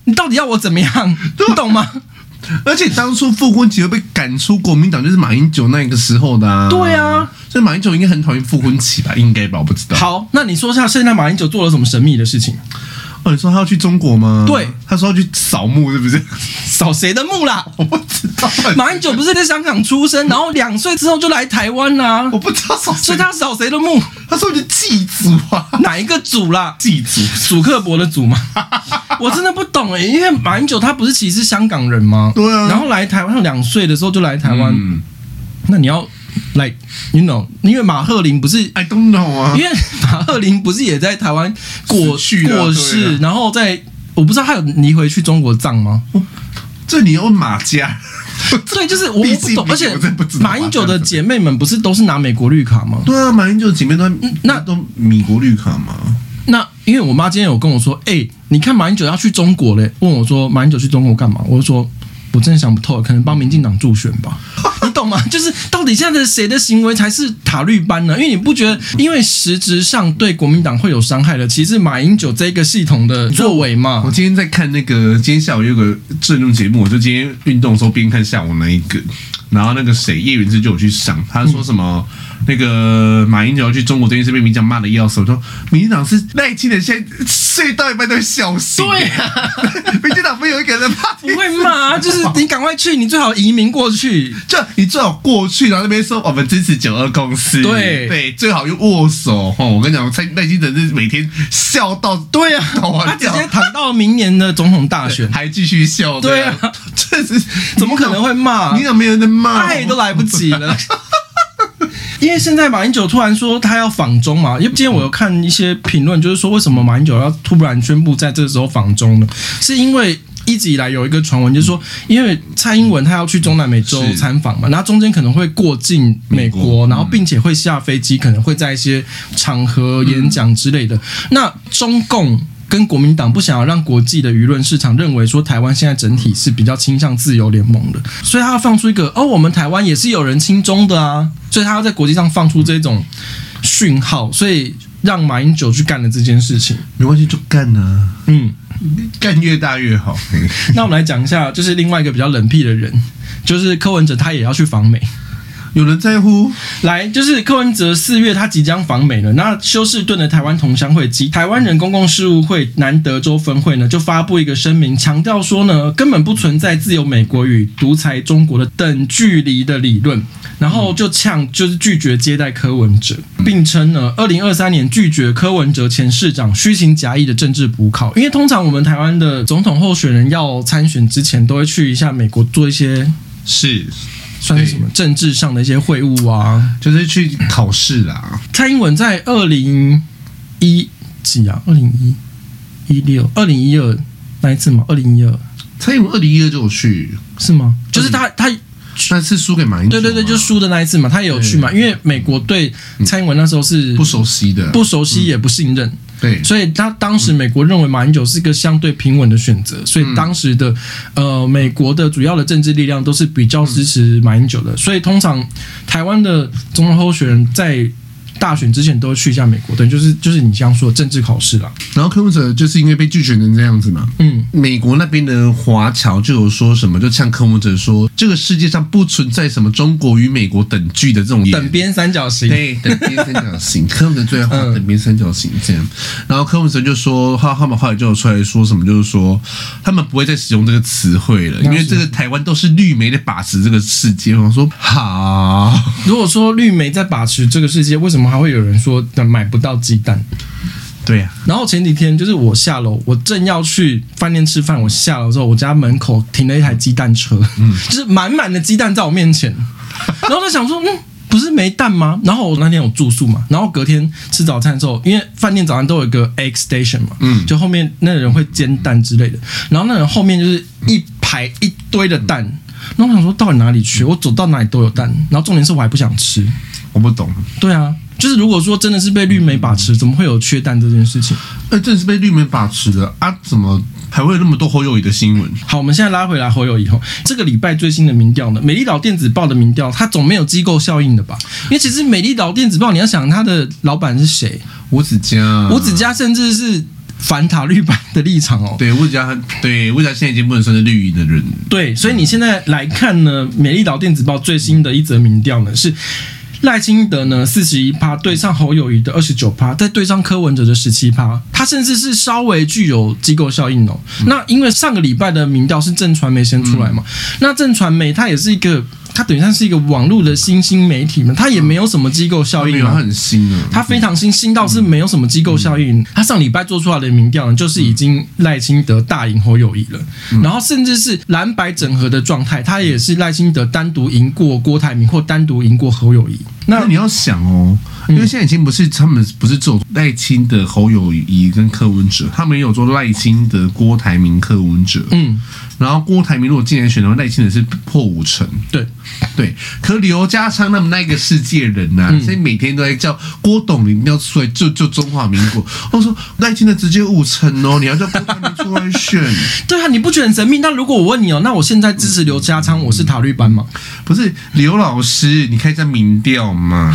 你到底要我怎么样？你懂吗？而且当初傅昆萁被赶出国民党，就是马英九那个时候的啊。对啊，所以马英九应该很讨厌傅昆萁吧？应该吧？我不知道。好，那你说一下，现在马英九做了什么神秘的事情？哦，你说他要去中国吗？对，他说要去扫墓，是不是？扫谁的墓啦？我不知道。马英九不是在香港出生，然后两岁之后就来台湾啦、啊。我不知道扫，所以他扫谁的墓？他说你祭祖啊？哪一个祖啦？祭祖，祖克伯的祖吗？我真的不懂哎、欸，因为马英九他不是其实是香港人吗？对啊。然后来台湾，两岁的时候就来台湾。嗯、那你要来，you know？因为马赫林不是，I don't know 啊。因为马赫林不是也在台湾过去过世，然后在我不知道他有移回去中国葬吗？这你要问马家。对，就是我不懂，而且马英九的姐妹们不是都是拿美国绿卡吗？对啊，马英九的姐妹都那都米国绿卡吗？那因为我妈今天有跟我说，哎、欸，你看马英九要去中国嘞，问我说马英九去中国干嘛？我就说。我真的想不透，可能帮民进党助选吧，你懂吗？就是到底现在的谁的行为才是塔绿班呢？因为你不觉得，因为实质上对国民党会有伤害的，其实马英九这个系统的作为嘛。我今天在看那个，今天下午有个政论节目，我就今天运动的时候边看下午那一个，然后那个谁叶云之就有去上，他说什么？嗯那个马英九要去中国这件事被民进党骂的要死，我说民进党是赖清德现在睡到一半都会笑醒。对啊，民进党不有一个人怕不会骂，就是你赶快去，你最好移民过去，就你最好过去，然后那边说我们支持九二共识，对。对，最好用握手。哦，我跟你讲，蔡赖清德是每天笑到对啊，他直接躺到明年的总统大选。还继续笑，对啊，这 是怎么可能会骂？你怎么没有人骂，爱都来不及了。因为现在马英九突然说他要访中嘛，因为今天我有看一些评论，就是说为什么马英九要突然宣布在这个时候访中呢？是因为一直以来有一个传闻，就是说因为蔡英文他要去中南美洲参访嘛，然后中间可能会过境美国，然后并且会下飞机，可能会在一些场合演讲之类的。那中共。跟国民党不想要让国际的舆论市场认为说台湾现在整体是比较倾向自由联盟的，所以他要放出一个哦，我们台湾也是有人亲中的啊，所以他要在国际上放出这种讯号，所以让马英九去干了这件事情。没关系，就干啊，嗯，干越大越好。那我们来讲一下，就是另外一个比较冷僻的人，就是柯文哲，他也要去访美。有人在乎？来，就是柯文哲四月他即将访美了。那休士顿的台湾同乡会及台湾人公共事务会南德州分会呢，就发布一个声明，强调说呢，根本不存在自由美国与独裁中国的等距离的理论。然后就呛，就是拒绝接待柯文哲，并称呢，二零二三年拒绝柯文哲前市长虚情假意的政治补考。因为通常我们台湾的总统候选人要参选之前，都会去一下美国做一些事。算是什么政治上的一些会晤啊，就是去考试啦。蔡英文在二零一几啊？二零一一六、二零一二那一次吗？二零一二，蔡英文二零一二就有去是吗？就是他他那次输给马英九，对对对，就输的那一次嘛，他也有去嘛。因为美国对蔡英文那时候是不熟悉的，不熟悉也不信任。对，所以他当时美国认为马英九是一个相对平稳的选择，所以当时的呃美国的主要的政治力量都是比较支持马英九的，所以通常台湾的总统候选人在。大选之前都会去一下美国，对，就是就是你这样说的政治考试啦。然后柯文哲就是因为被拒绝成这样子嘛，嗯，美国那边的华侨就有说什么，就像柯文哲说，这个世界上不存在什么中国与美国等距的这种等边三角形，对，等边三角形。柯文哲最后画等边三角形这样。然后柯文哲就说，他他们后来就有出来说什么，就是说他们不会再使用这个词汇了，因为这个台湾都是绿媒在把持这个世界。我说好，如果说绿媒在把持这个世界，为什么？还会有人说买不到鸡蛋，对呀。然后前几天就是我下楼，我正要去饭店吃饭，我下楼之后，我家门口停了一台鸡蛋车，嗯，就是满满的鸡蛋在我面前。然后就想说，嗯，不是没蛋吗？然后我那天有住宿嘛，然后隔天吃早餐的时候，因为饭店早上都有一个 egg station 嘛，嗯，就后面那个人会煎蛋之类的，然后那人后面就是一排一堆的蛋，然后我想说到底哪里去？我走到哪里都有蛋，然后重点是我还不想吃，我不懂，对啊。就是如果说真的是被绿媒把持，怎么会有缺蛋这件事情？哎，真的是被绿媒把持的啊！怎么还会有那么多侯友宜的新闻？好，我们现在拉回来侯友宜后，这个礼拜最新的民调呢？美丽岛电子报的民调，它总没有机构效应的吧？因为其实美丽岛电子报，你要想它的老板是谁？吴子嘉，吴子嘉甚至是反塔绿版的立场哦。对，吴子嘉，对，吴子嘉现在已经不能算是绿营的人。对，所以你现在来看呢，美丽岛电子报最新的一则民调呢是。赖清德呢，四十一趴对上侯友谊的二十九趴，再对上柯文哲的十七趴，他甚至是稍微具有机构效应哦。嗯、那因为上个礼拜的民调是正传媒先出来嘛，嗯、那正传媒它也是一个。它等于它是一个网络的新兴媒体嘛，它也没有什么机构效应啊，它很新啊，它非常新，新到是没有什么机构效应。它上礼拜做出来的民调呢，就是已经赖清德大赢侯友谊了，然后甚至是蓝白整合的状态，它也是赖清德单独赢过郭台铭或单独赢过侯友谊。那你要想哦，因为现在已经不是他们不是只有赖清德侯友谊跟柯文哲，他们也有做赖清德郭台铭柯文哲，嗯。然后郭台铭如果今年选的话，赖清德是破五成。对对，可刘家昌他们那个世界人呐、所以每天都在叫郭董一定要出来救救中华民国。我说赖清德直接五成哦，你要叫郭台铭出来选？对啊，你不觉得很神秘？那如果我问你哦，那我现在支持刘家昌，我是塔绿班吗？不是刘老师，你看一下民调嘛。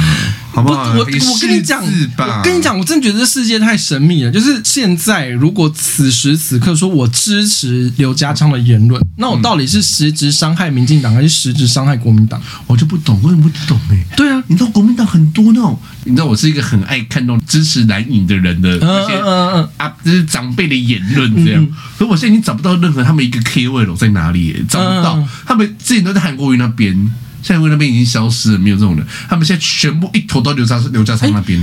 好不好？我我跟你讲，我跟你讲，我真的觉得这世界太神秘了。就是现在，如果此时此刻说我支持刘家昌的言论，那我到底是实质伤害民进党，还是实质伤害国民党？我就不懂，我也不懂哎、欸。对啊，你知道国民党很多那种，你知道我是一个很爱看那种支持蓝营的人的那些啊，就是长辈的言论这样。所以我现在已经找不到任何他们一个 KOL 在哪里、欸，找不到。他们之前都在韩国瑜那边。现在那边已经消失了，没有这种人。他们现在全部一头到刘家刘家昌那边。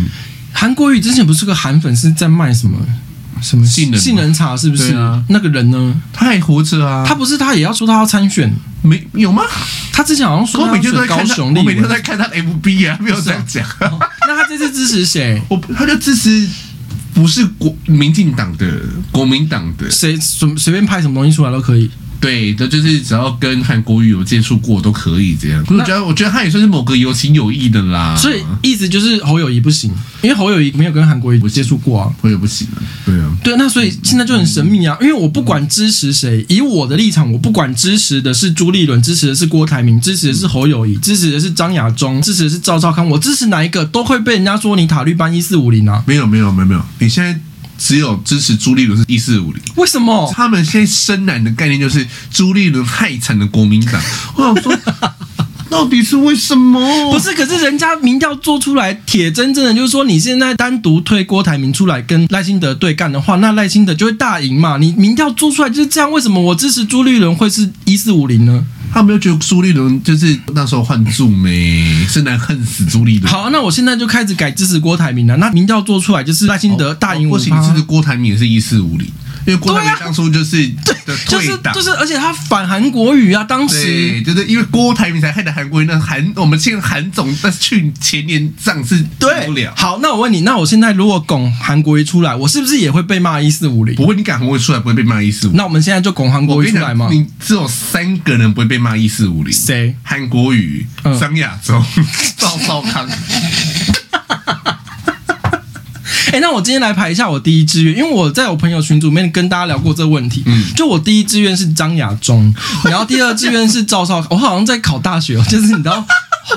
韩国瑜之前不是个韩粉是在卖什么什么杏仁杏仁茶，是不是？啊、那个人呢？他还活着啊？他不是他也要说他要参选？没有吗？他之前好像说他选高雄，我每天都在看他 FB 啊，没有这样讲、啊哦。那他这次支持谁？我他就支持不是国民进党的国民党的，谁随随便拍什么东西出来都可以。对的，就是只要跟韩国瑜有接触过都可以这样。我觉得，我觉得他也算是某个有情有义的啦。所以意思就是侯友谊不行，因为侯友谊没有跟韩国瑜接触过啊，侯友不行啊。对啊，对，那所以现在就很神秘啊。因为我不管支持谁，以我的立场，我不管支持的是朱立伦，支持的是郭台铭，支持的是侯友谊，支持的是张亚中，支持的是赵少康，我支持哪一个都会被人家说你塔绿班一四五零啊。没有，没有，没有，没有，你现在。只有支持朱立伦是一四五零，为什么？他们现在深蓝的概念就是朱立伦害惨了国民党。我想说，到底是为什么？不是，可是人家民调做出来，铁真正的就是说，你现在单独推郭台铭出来跟赖清德对干的话，那赖清德就会大赢嘛。你民调做出来就是这样，为什么我支持朱立伦会是一四五零呢？他没有觉得朱立伦就是那时候换柱没，现在恨死朱立伦。好，那我现在就开始改支持郭台铭了。那民调做出来就是赖清德大赢我，不行，支持郭台铭也是一四五零。因为郭台铭当初就是对，就是就是，而且他反韩国语啊，当时就是因为郭台铭才害的韩国瑜，那韩我们现在韩总在去前年上次对不了。好，那我问你，那我现在如果拱韩国瑜出来，我是不是也会被骂一四五零？不会，你敢韩国瑜出来不会被骂一四五？那我们现在就拱韩国瑜出来吗？你只有三个人不会被骂一四五零，谁？韩国瑜、张亚中、赵少康。哎、欸，那我今天来排一下我第一志愿，因为我在我朋友群组里面跟大家聊过这个问题。嗯，就我第一志愿是张亚中，然后第二志愿是赵少。我好像在考大学哦，就是你知道，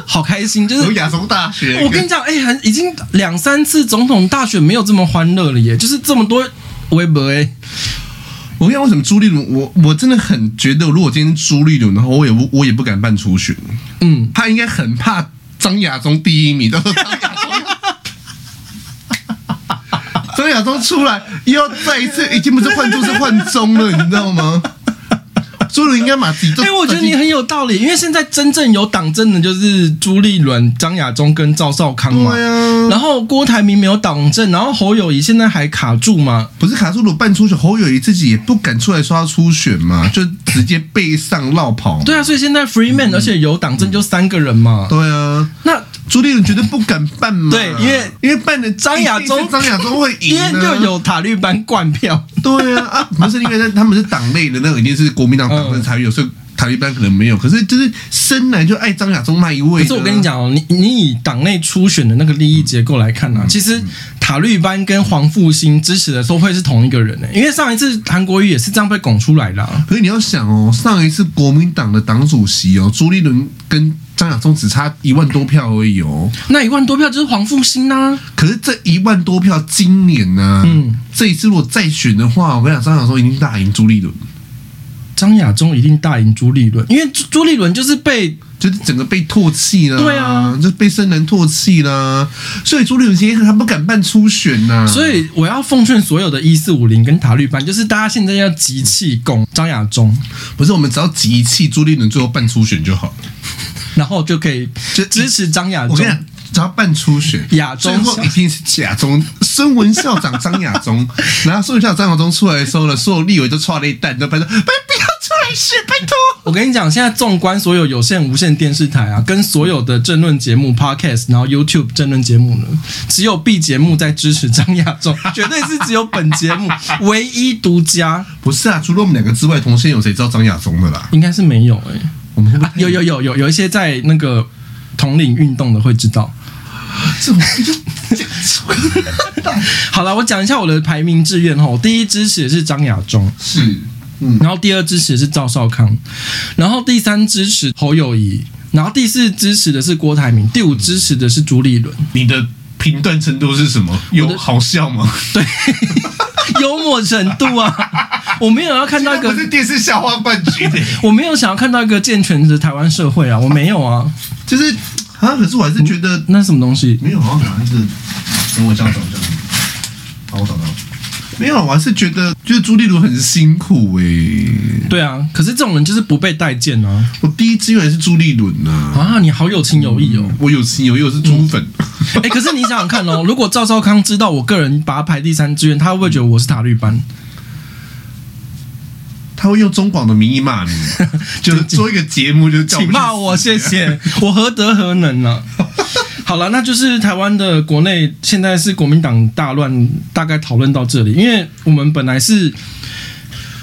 好开心，就是亚中大学。我跟你讲，哎、欸，很已经两三次总统大选没有这么欢乐了耶，就是这么多微博哎。我跟你讲为什么朱立伦？我我真的很觉得，如果今天朱立伦的话，我也不我也不敢办初选。嗯，他应该很怕张亚中第一名，到时候张亚中。张亚中出来又要再一次，已经不是换柱是换中了，你知道吗？朱立伦应该把自己。哎，我觉得你很有道理，因为现在真正有党政的，就是朱立伦、张亚中跟赵少康嘛。对啊。然后郭台铭没有党政，然后侯友谊现在还卡住嘛？不是卡住了，办初选，侯友谊自己也不敢出来说他初选嘛，就直接背上绕跑。对啊，所以现在 free man，、嗯、而且有党政就三个人嘛。对啊。那。朱立伦绝对不敢办嘛？对，因为因为办的张亚中，张亚中会赢，因为就有塔绿班灌票。对啊，啊，不是因为他们是党内的，那个一定是国民党党政才有，所以塔绿班可能没有。可是就是生来就爱张亚中那一位。可是我跟你讲哦，你你以党内初选的那个利益结构来看啊，其实塔绿班跟黄复兴支持的都会是同一个人呢。因为上一次韩国瑜也是这样被拱出来的。可是你要想哦，上一次国民党的党主席哦，朱立伦跟。张亚中只差一万多票而已哦，那一万多票就是黄复兴啊。可是这一万多票，今年呢、啊？嗯，这一次如果再选的话，我跟你讲，张亚中一定大赢朱立伦。张亚中一定大赢朱立伦，因为朱立伦就是被，就是整个被唾弃了。对啊，就被生人唾弃了。所以朱立伦今天他不敢办初选呐、啊。所以我要奉劝所有的一四五零跟塔绿班，就是大家现在要集气攻张亚中，不是我们只要集气朱立伦最后办初选就好了。然后就可以就支持张亚中。只要办初选，亚中最后一定是亚中。孙文校长张亚中，然后孙文校长张亚中出来的时候呢，所有立委都踹了一蛋，都拜托，不要不要出来选，拜托。我跟你讲，现在纵观所有有线、无线电视台啊，跟所有的政论节目、Podcast，然后 YouTube 政论节目呢，只有 B 节目在支持张亚中，绝对是只有本节目 唯一独家。不是啊，除了我们两个之外，同线有谁知道张亚中的啦？应该是没有哎、欸。我们会、啊、有有有有有一些在那个统领运动的会知道。这种 好了，我讲一下我的排名志愿哈。我第一支持的是张亚中，是，嗯，然后第二支持的是赵少康，然后第三支持侯友谊，然后第四支持的是郭台铭，第五支持的是朱立伦。你的评断程度是什么？有好笑吗？对，幽默程度啊。我没有要看到一个 是电视笑话冠军，我没有想要看到一个健全的台湾社会啊，我没有啊，就是。啊！可是我还是觉得那什么东西没有，好像哪一个？等我这样找一下。好，我找到了。没有，我还是觉得，就是朱立伦很辛苦哎、欸。对啊，可是这种人就是不被待见啊。我第一志愿是朱立伦呐。啊，你好有情有义哦。我有情有义，我是猪粉。哎、欸，可是你想想看哦，如果赵少康知道我个人把他排第三志愿，他会不会觉得我是塔绿班？他会用中广的名义骂你，就是做一个节目就叫，请骂我，谢谢，我何德何能呢、啊？好了，那就是台湾的国内现在是国民党大乱，大概讨论到这里，因为我们本来是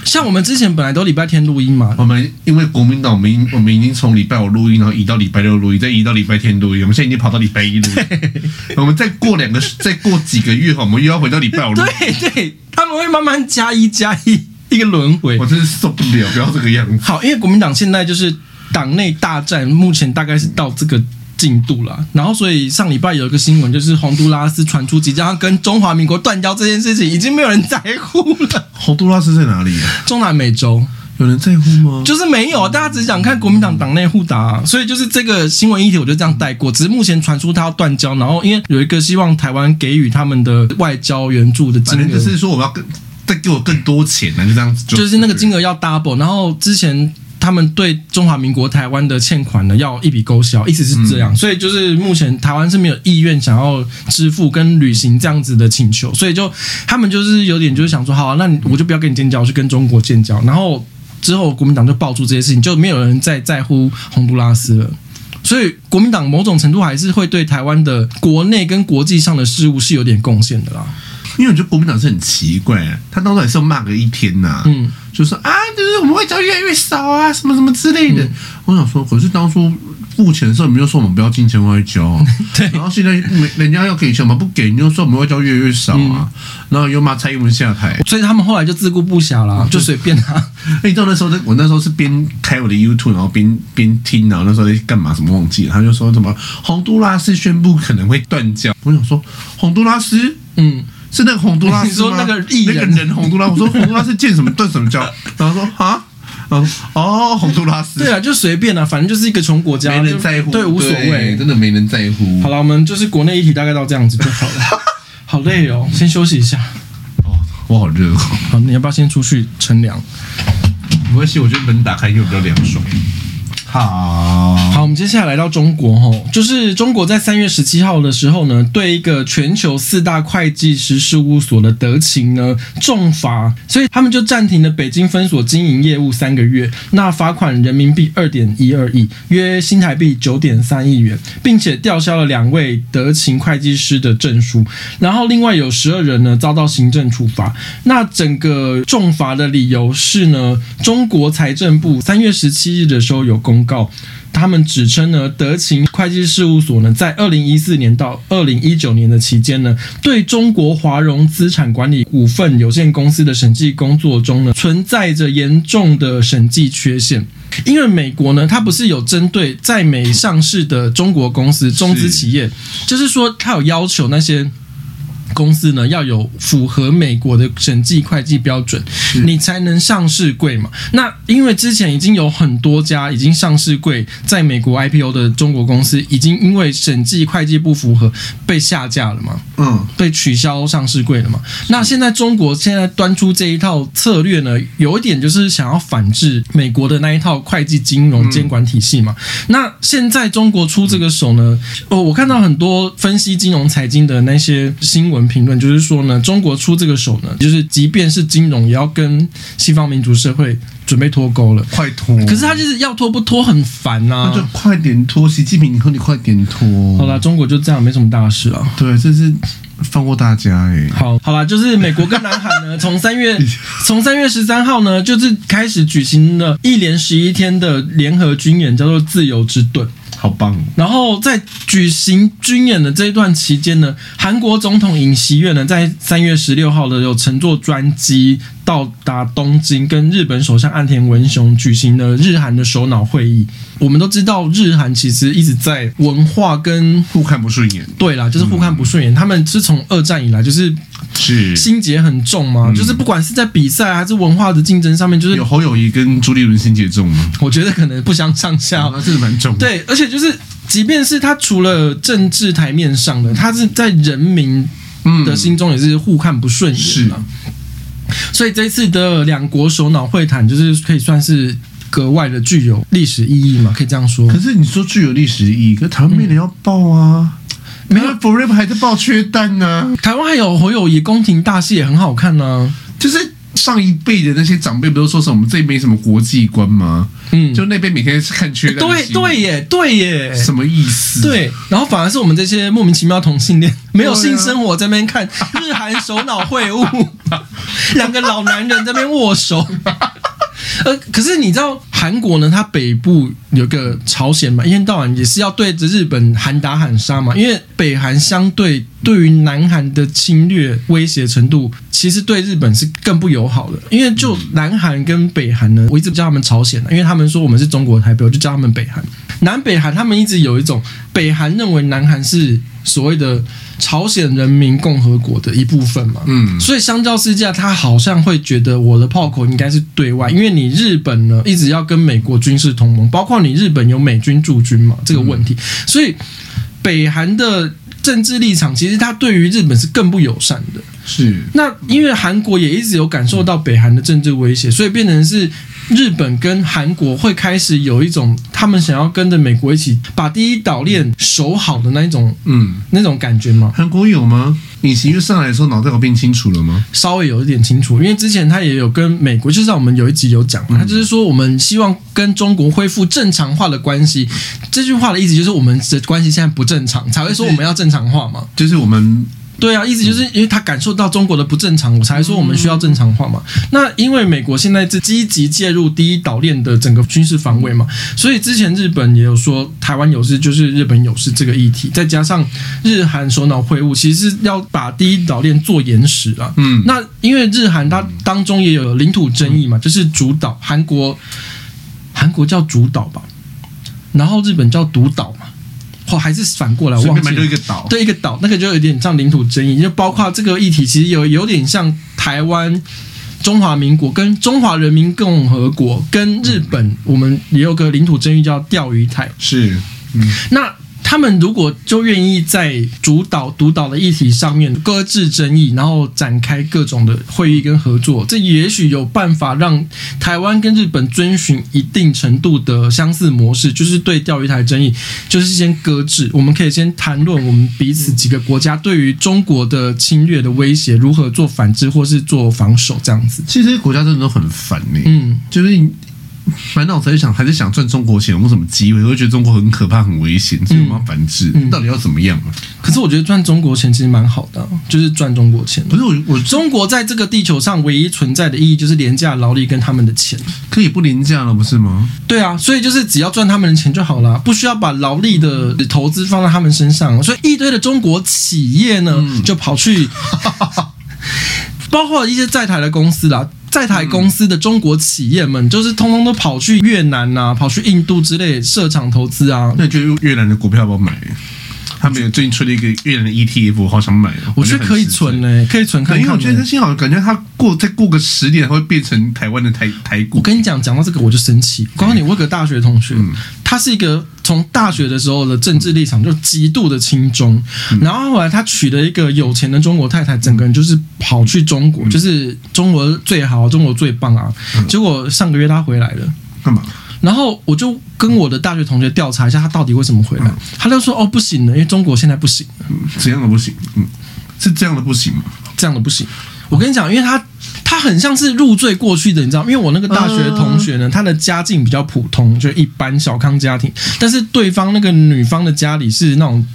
像我们之前本来都礼拜天录音嘛，我们因为国民党，我们我们已经从礼拜五录音，然后移到礼拜六录音，再移到礼拜天录音，我们现在已经跑到礼拜一录音，我们再过两个，再过几个月哈，我们又要回到礼拜五录音，对对，他们会慢慢加一加一。一个轮回，我真是受不了，不要这个样子。好，因为国民党现在就是党内大战，目前大概是到这个进度了。然后，所以上礼拜有一个新闻，就是洪都拉斯传出即将要跟中华民国断交这件事情，已经没有人在乎了。洪都拉斯在哪里啊？中南美洲，有人在乎吗？就是没有，大家只想看国民党党内互打，所以就是这个新闻议题，我就这样带过。只是目前传出他要断交，然后因为有一个希望台湾给予他们的外交援助的金额，就是说我要更。再给我更多钱呢？就这样子，就是那个金额要 double，然后之前他们对中华民国台湾的欠款呢，要一笔勾销，意思是这样，所以就是目前台湾是没有意愿想要支付跟履行这样子的请求，所以就他们就是有点就是想说，好啊，那我就不要跟你建交，我去跟中国建交，然后之后国民党就爆出这些事情，就没有人再在乎洪都拉斯了，所以国民党某种程度还是会对台湾的国内跟国际上的事务是有点贡献的啦。因为我觉得国民党是很奇怪，啊，他当初也是要骂个一天呐，啊，嗯，就说啊，就是我们外交越来越少啊，什么什么之类的。嗯、我想说，可是当初付钱的时候，你们又说我们不要金钱外交，对，然后现在人家要给钱嘛，不给，你又说我们外交越来越少啊，嗯、然后又骂蔡英文下台，所以他们后来就自顾不暇了，就随便啊。哎，你知道那时候，我那时候是边开我的 YouTube，然后边边听，然后那时候在干嘛？什么忘记了？他就说什么洪都拉斯宣布可能会断交。我想说，洪都拉斯，嗯。是那个洪都拉斯吗？你说那个艺人，那个人洪都拉斯。我说 洪都拉斯建什么断什么交？然后说啊，然后哦，洪都拉斯。对啊，就随便啊，反正就是一个穷国家，没人在乎，对，无所谓，真的没人在乎。好了，我们就是国内议题大概到这样子就好了。好累哦，先休息一下。哦，我好热。好，你要不要先出去乘凉？没关系，我觉得门打开又比较凉爽。好好，我们接下来来到中国吼，就是中国在三月十七号的时候呢，对一个全球四大会计师事务所的德勤呢重罚，所以他们就暂停了北京分所经营业务三个月，那罚款人民币二点一二亿，约新台币九点三亿元，并且吊销了两位德勤会计师的证书，然后另外有十二人呢遭到行政处罚。那整个重罚的理由是呢，中国财政部三月十七日的时候有公。告他们指称呢，德勤会计事务所呢，在二零一四年到二零一九年的期间呢，对中国华融资产管理股份有限公司的审计工作中呢，存在着严重的审计缺陷。因为美国呢，它不是有针对在美上市的中国公司、中资企业，就是说，它有要求那些。公司呢，要有符合美国的审计会计标准，你才能上市柜嘛。那因为之前已经有很多家已经上市柜在美国 IPO 的中国公司，已经因为审计会计不符合被下架了嘛，嗯，被取消上市柜了嘛。那现在中国现在端出这一套策略呢，有一点就是想要反制美国的那一套会计金融监管体系嘛。那现在中国出这个手呢，哦，我看到很多分析金融财经的那些新闻。评论就是说呢，中国出这个手呢，就是即便是金融，也要跟西方民主社会准备脱钩了，快脱！可是他就是要脱不脱很烦啊，那就快点脱！习近平，你说你快点脱！好啦，中国就这样，没什么大事啊。对，这是放过大家哎、欸。好，好啦，就是美国跟南韩呢，从三月从三月十三号呢，就是开始举行了一连十一天的联合军演，叫做“自由之盾”。好棒！然后在举行军演的这一段期间呢，韩国总统尹锡悦呢，在三月十六号的有乘坐专机到达东京，跟日本首相岸田文雄举行了日韩的首脑会议。我们都知道，日韩其实一直在文化跟互看不顺眼。对啦，就是互看不顺眼。嗯、他们是从二战以来就是是心结很重嘛，是就是不管是在比赛还是文化的竞争上面，就是有侯友谊跟朱立伦心结重吗？我觉得可能不相上下，那真的蛮重。对，而且就是，即便是他除了政治台面上的，他是在人民的心中也是互看不顺眼嘛。嗯、所以这一次的两国首脑会谈，就是可以算是。格外的具有历史意义嘛，可以这样说。可是你说具有历史意义，可是台湾没人要报啊，没有 Forever 还在报缺单呢、啊。台湾还有侯友谊宫廷大戏也很好看呢、啊。就是上一辈的那些长辈不都说是我们这边没什么国际观吗？嗯，就那边每天是看缺单。对对耶，对耶，什么意思？对，然后反而是我们这些莫名其妙同性恋没有性生活在那边看日韩首脑会晤，两个老男人在那边握手。呃，可是你知道韩国呢？它北部有个朝鲜嘛，一天到晚也是要对着日本喊打喊杀嘛。因为北韩相对对于南韩的侵略威胁程度，其实对日本是更不友好的。因为就南韩跟北韩呢，我一直叫他们朝鲜，因为他们说我们是中国台北，我就叫他们北韩。南北韩他们一直有一种北韩认为南韩是所谓的。朝鲜人民共和国的一部分嘛，嗯，所以相较之下，他好像会觉得我的炮口应该是对外，因为你日本呢一直要跟美国军事同盟，包括你日本有美军驻军嘛，这个问题，所以北韩的政治立场其实他对于日本是更不友善的。是，那因为韩国也一直有感受到北韩的政治威胁，所以变成是。日本跟韩国会开始有一种他们想要跟着美国一起把第一岛链守好的那一种，嗯，那种感觉吗？韩国有吗？尹锡悦上来的时候脑袋有变清楚了吗？稍微有一点清楚，因为之前他也有跟美国，就像我们有一集有讲，他就是说我们希望跟中国恢复正常化的关系。这句话的意思就是我们的关系现在不正常，才会说我们要正常化嘛。就是我们。对啊，意思就是因为他感受到中国的不正常，我才说我们需要正常化嘛。那因为美国现在是积极介入第一岛链的整个军事防卫嘛，所以之前日本也有说台湾有事就是日本有事这个议题，再加上日韩首脑会晤，其实是要把第一岛链做延时啊。嗯，那因为日韩它当中也有领土争议嘛，就是主岛，韩国韩国叫主岛吧，然后日本叫独岛嘛。哦，还是反过来，忘记就一个岛，对一个岛，那个就有点像领土争议，就包括这个议题，其实有有点像台湾、中华民国跟中华人民共和国跟日本，我们也有个领土争议叫钓鱼台，是，嗯，那。他们如果就愿意在主导独岛的议题上面搁置争议，然后展开各种的会议跟合作，这也许有办法让台湾跟日本遵循一定程度的相似模式，就是对钓鱼台争议，就是先搁置。我们可以先谈论我们彼此几个国家对于中国的侵略的威胁如何做反制或是做防守这样子。其实这些国家真的都很烦呢、欸，嗯，就是。满脑子在想，还是想赚中国钱，有没有什么机会？我会觉得中国很可怕、很危险，所以我们要反制。嗯嗯、到底要怎么样啊？可是我觉得赚中国钱其实蛮好的，就是赚中国钱。不是我，我中国在这个地球上唯一存在的意义就是廉价劳力跟他们的钱，可以不廉价了，不是吗？对啊，所以就是只要赚他们的钱就好了，不需要把劳力的投资放在他们身上。所以一堆的中国企业呢，嗯、就跑去，包括一些在台的公司啦。在台公司的中国企业们，就是通通都跑去越南呐、啊，跑去印度之类设厂投资啊。那你觉得越南的股票要不要买？他们有最近出了一个越南的 ETF，我好想买。我觉得可以存呢、欸，可以存看看、欸。因为我觉得他幸好感觉它过再过个十年，会变成台湾的台台股。我跟你讲，讲到这个我就生气。刚刚你问个大学同学，嗯、他是一个从大学的时候的政治立场就极度的亲中，嗯、然后后来他娶了一个有钱的中国太太，整个人就是跑去中国，嗯、就是中国最好，中国最棒啊。嗯、结果上个月他回来了，干嘛？然后我就跟我的大学同学调查一下，他到底为什么回来？他就说：“哦，不行了，因为中国现在不行了。”嗯，怎样的不行？嗯，是这样的不行吗？这样的不行。我跟你讲，因为他。他很像是入赘过去的，你知道？因为我那个大学同学呢，他的家境比较普通，就一般小康家庭，但是对方那个女方的家里是那种。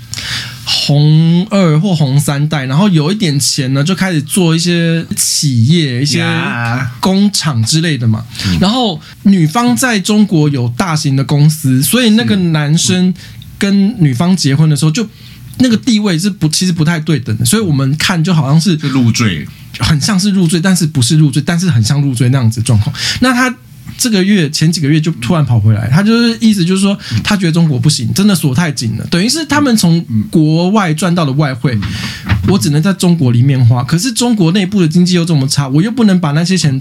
红二或红三代，然后有一点钱呢，就开始做一些企业、一些工厂之类的嘛。然后女方在中国有大型的公司，所以那个男生跟女方结婚的时候，就那个地位是不其实不太对等的。所以我们看就好像是入赘，很像是入赘，但是不是入赘，但是很像入赘那样子状况。那他。这个月前几个月就突然跑回来，他就是意思就是说，他觉得中国不行，真的锁太紧了，等于是他们从国外赚到的外汇，我只能在中国里面花，可是中国内部的经济又这么差，我又不能把那些钱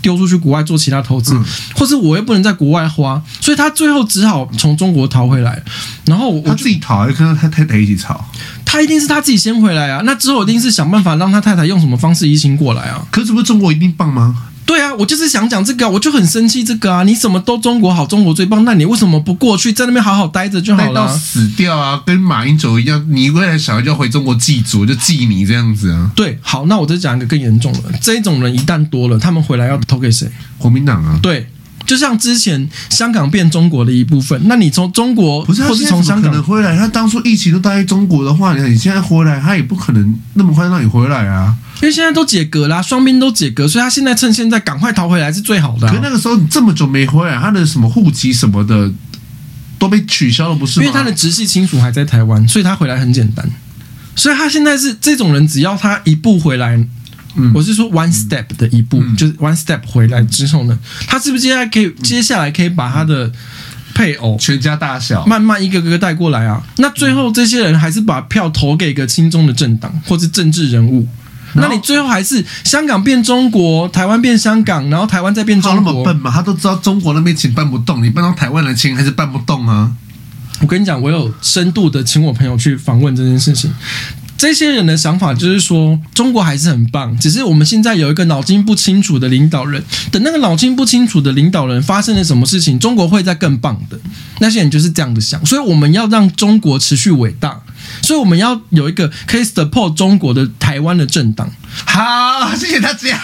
丢出去国外做其他投资，或是我又不能在国外花，所以他最后只好从中国逃回来，然后他自己逃，还是跟他太太一起逃？他一定是他自己先回来啊，那之后一定是想办法让他太太用什么方式移情过来啊？可是不是中国一定棒吗？对啊，我就是想讲这个，我就很生气这个啊！你什么都中国好，中国最棒，那你为什么不过去，在那边好好待着就好了？待到死掉啊，跟马英九一样，你未来小孩就要回中国祭祖，就祭你这样子啊？对，好，那我再讲一个更严重的，这种人一旦多了，他们回来要投给谁？国民党啊？对。就像之前香港变中国的一部分，那你从中国不是，或是从香港回来？他当初疫情都待在中国的话，你现在回来，他也不可能那么快让你回来啊。因为现在都解隔啦，双边都解隔，所以他现在趁现在赶快逃回来是最好的啊。可是那个时候你这么久没回来，他的什么户籍什么的都被取消了，不是吗？因为他的直系亲属还在台湾，所以他回来很简单。所以他现在是这种人，只要他一步回来。嗯、我是说，one step 的一步，嗯、就是 one step 回来之后呢，他是不是接下来可以接下来可以把他的配偶全家大小慢慢一个个带过来啊？那最后这些人还是把票投给一个亲中的政党或是政治人物，那你最后还是香港变中国，台湾变香港，然后台湾再变中国？那么笨嘛？他都知道中国那边请办不动，你办到台湾来请还是办不动啊？我跟你讲，我有深度的请我朋友去访问这件事情。这些人的想法就是说，中国还是很棒，只是我们现在有一个脑筋不清楚的领导人。等那个脑筋不清楚的领导人发生了什么事情，中国会在更棒的。那些人就是这样子想，所以我们要让中国持续伟大，所以我们要有一个可以 support 中国的台湾的政党。好，谢谢大家，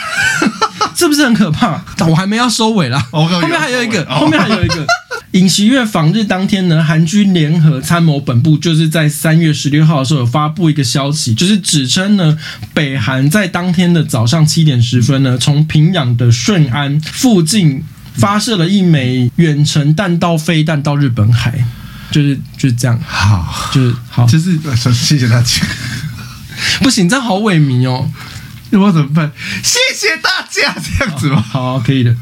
是不是很可怕？我还没要收尾啦，后面还有一个，后面还有一个。尹锡悦访日当天呢，韩军联合参谋本部就是在三月十六号的时候有发布一个消息，就是指称呢，北韩在当天的早上七点十分呢，从平壤的顺安附近发射了一枚远程弹道飞弹到日本海，就是就是这样。好，就是好，就是谢谢大家。不行，这样好萎靡哦，那 我怎么办？谢谢大这样，这样子吗？好，可以的。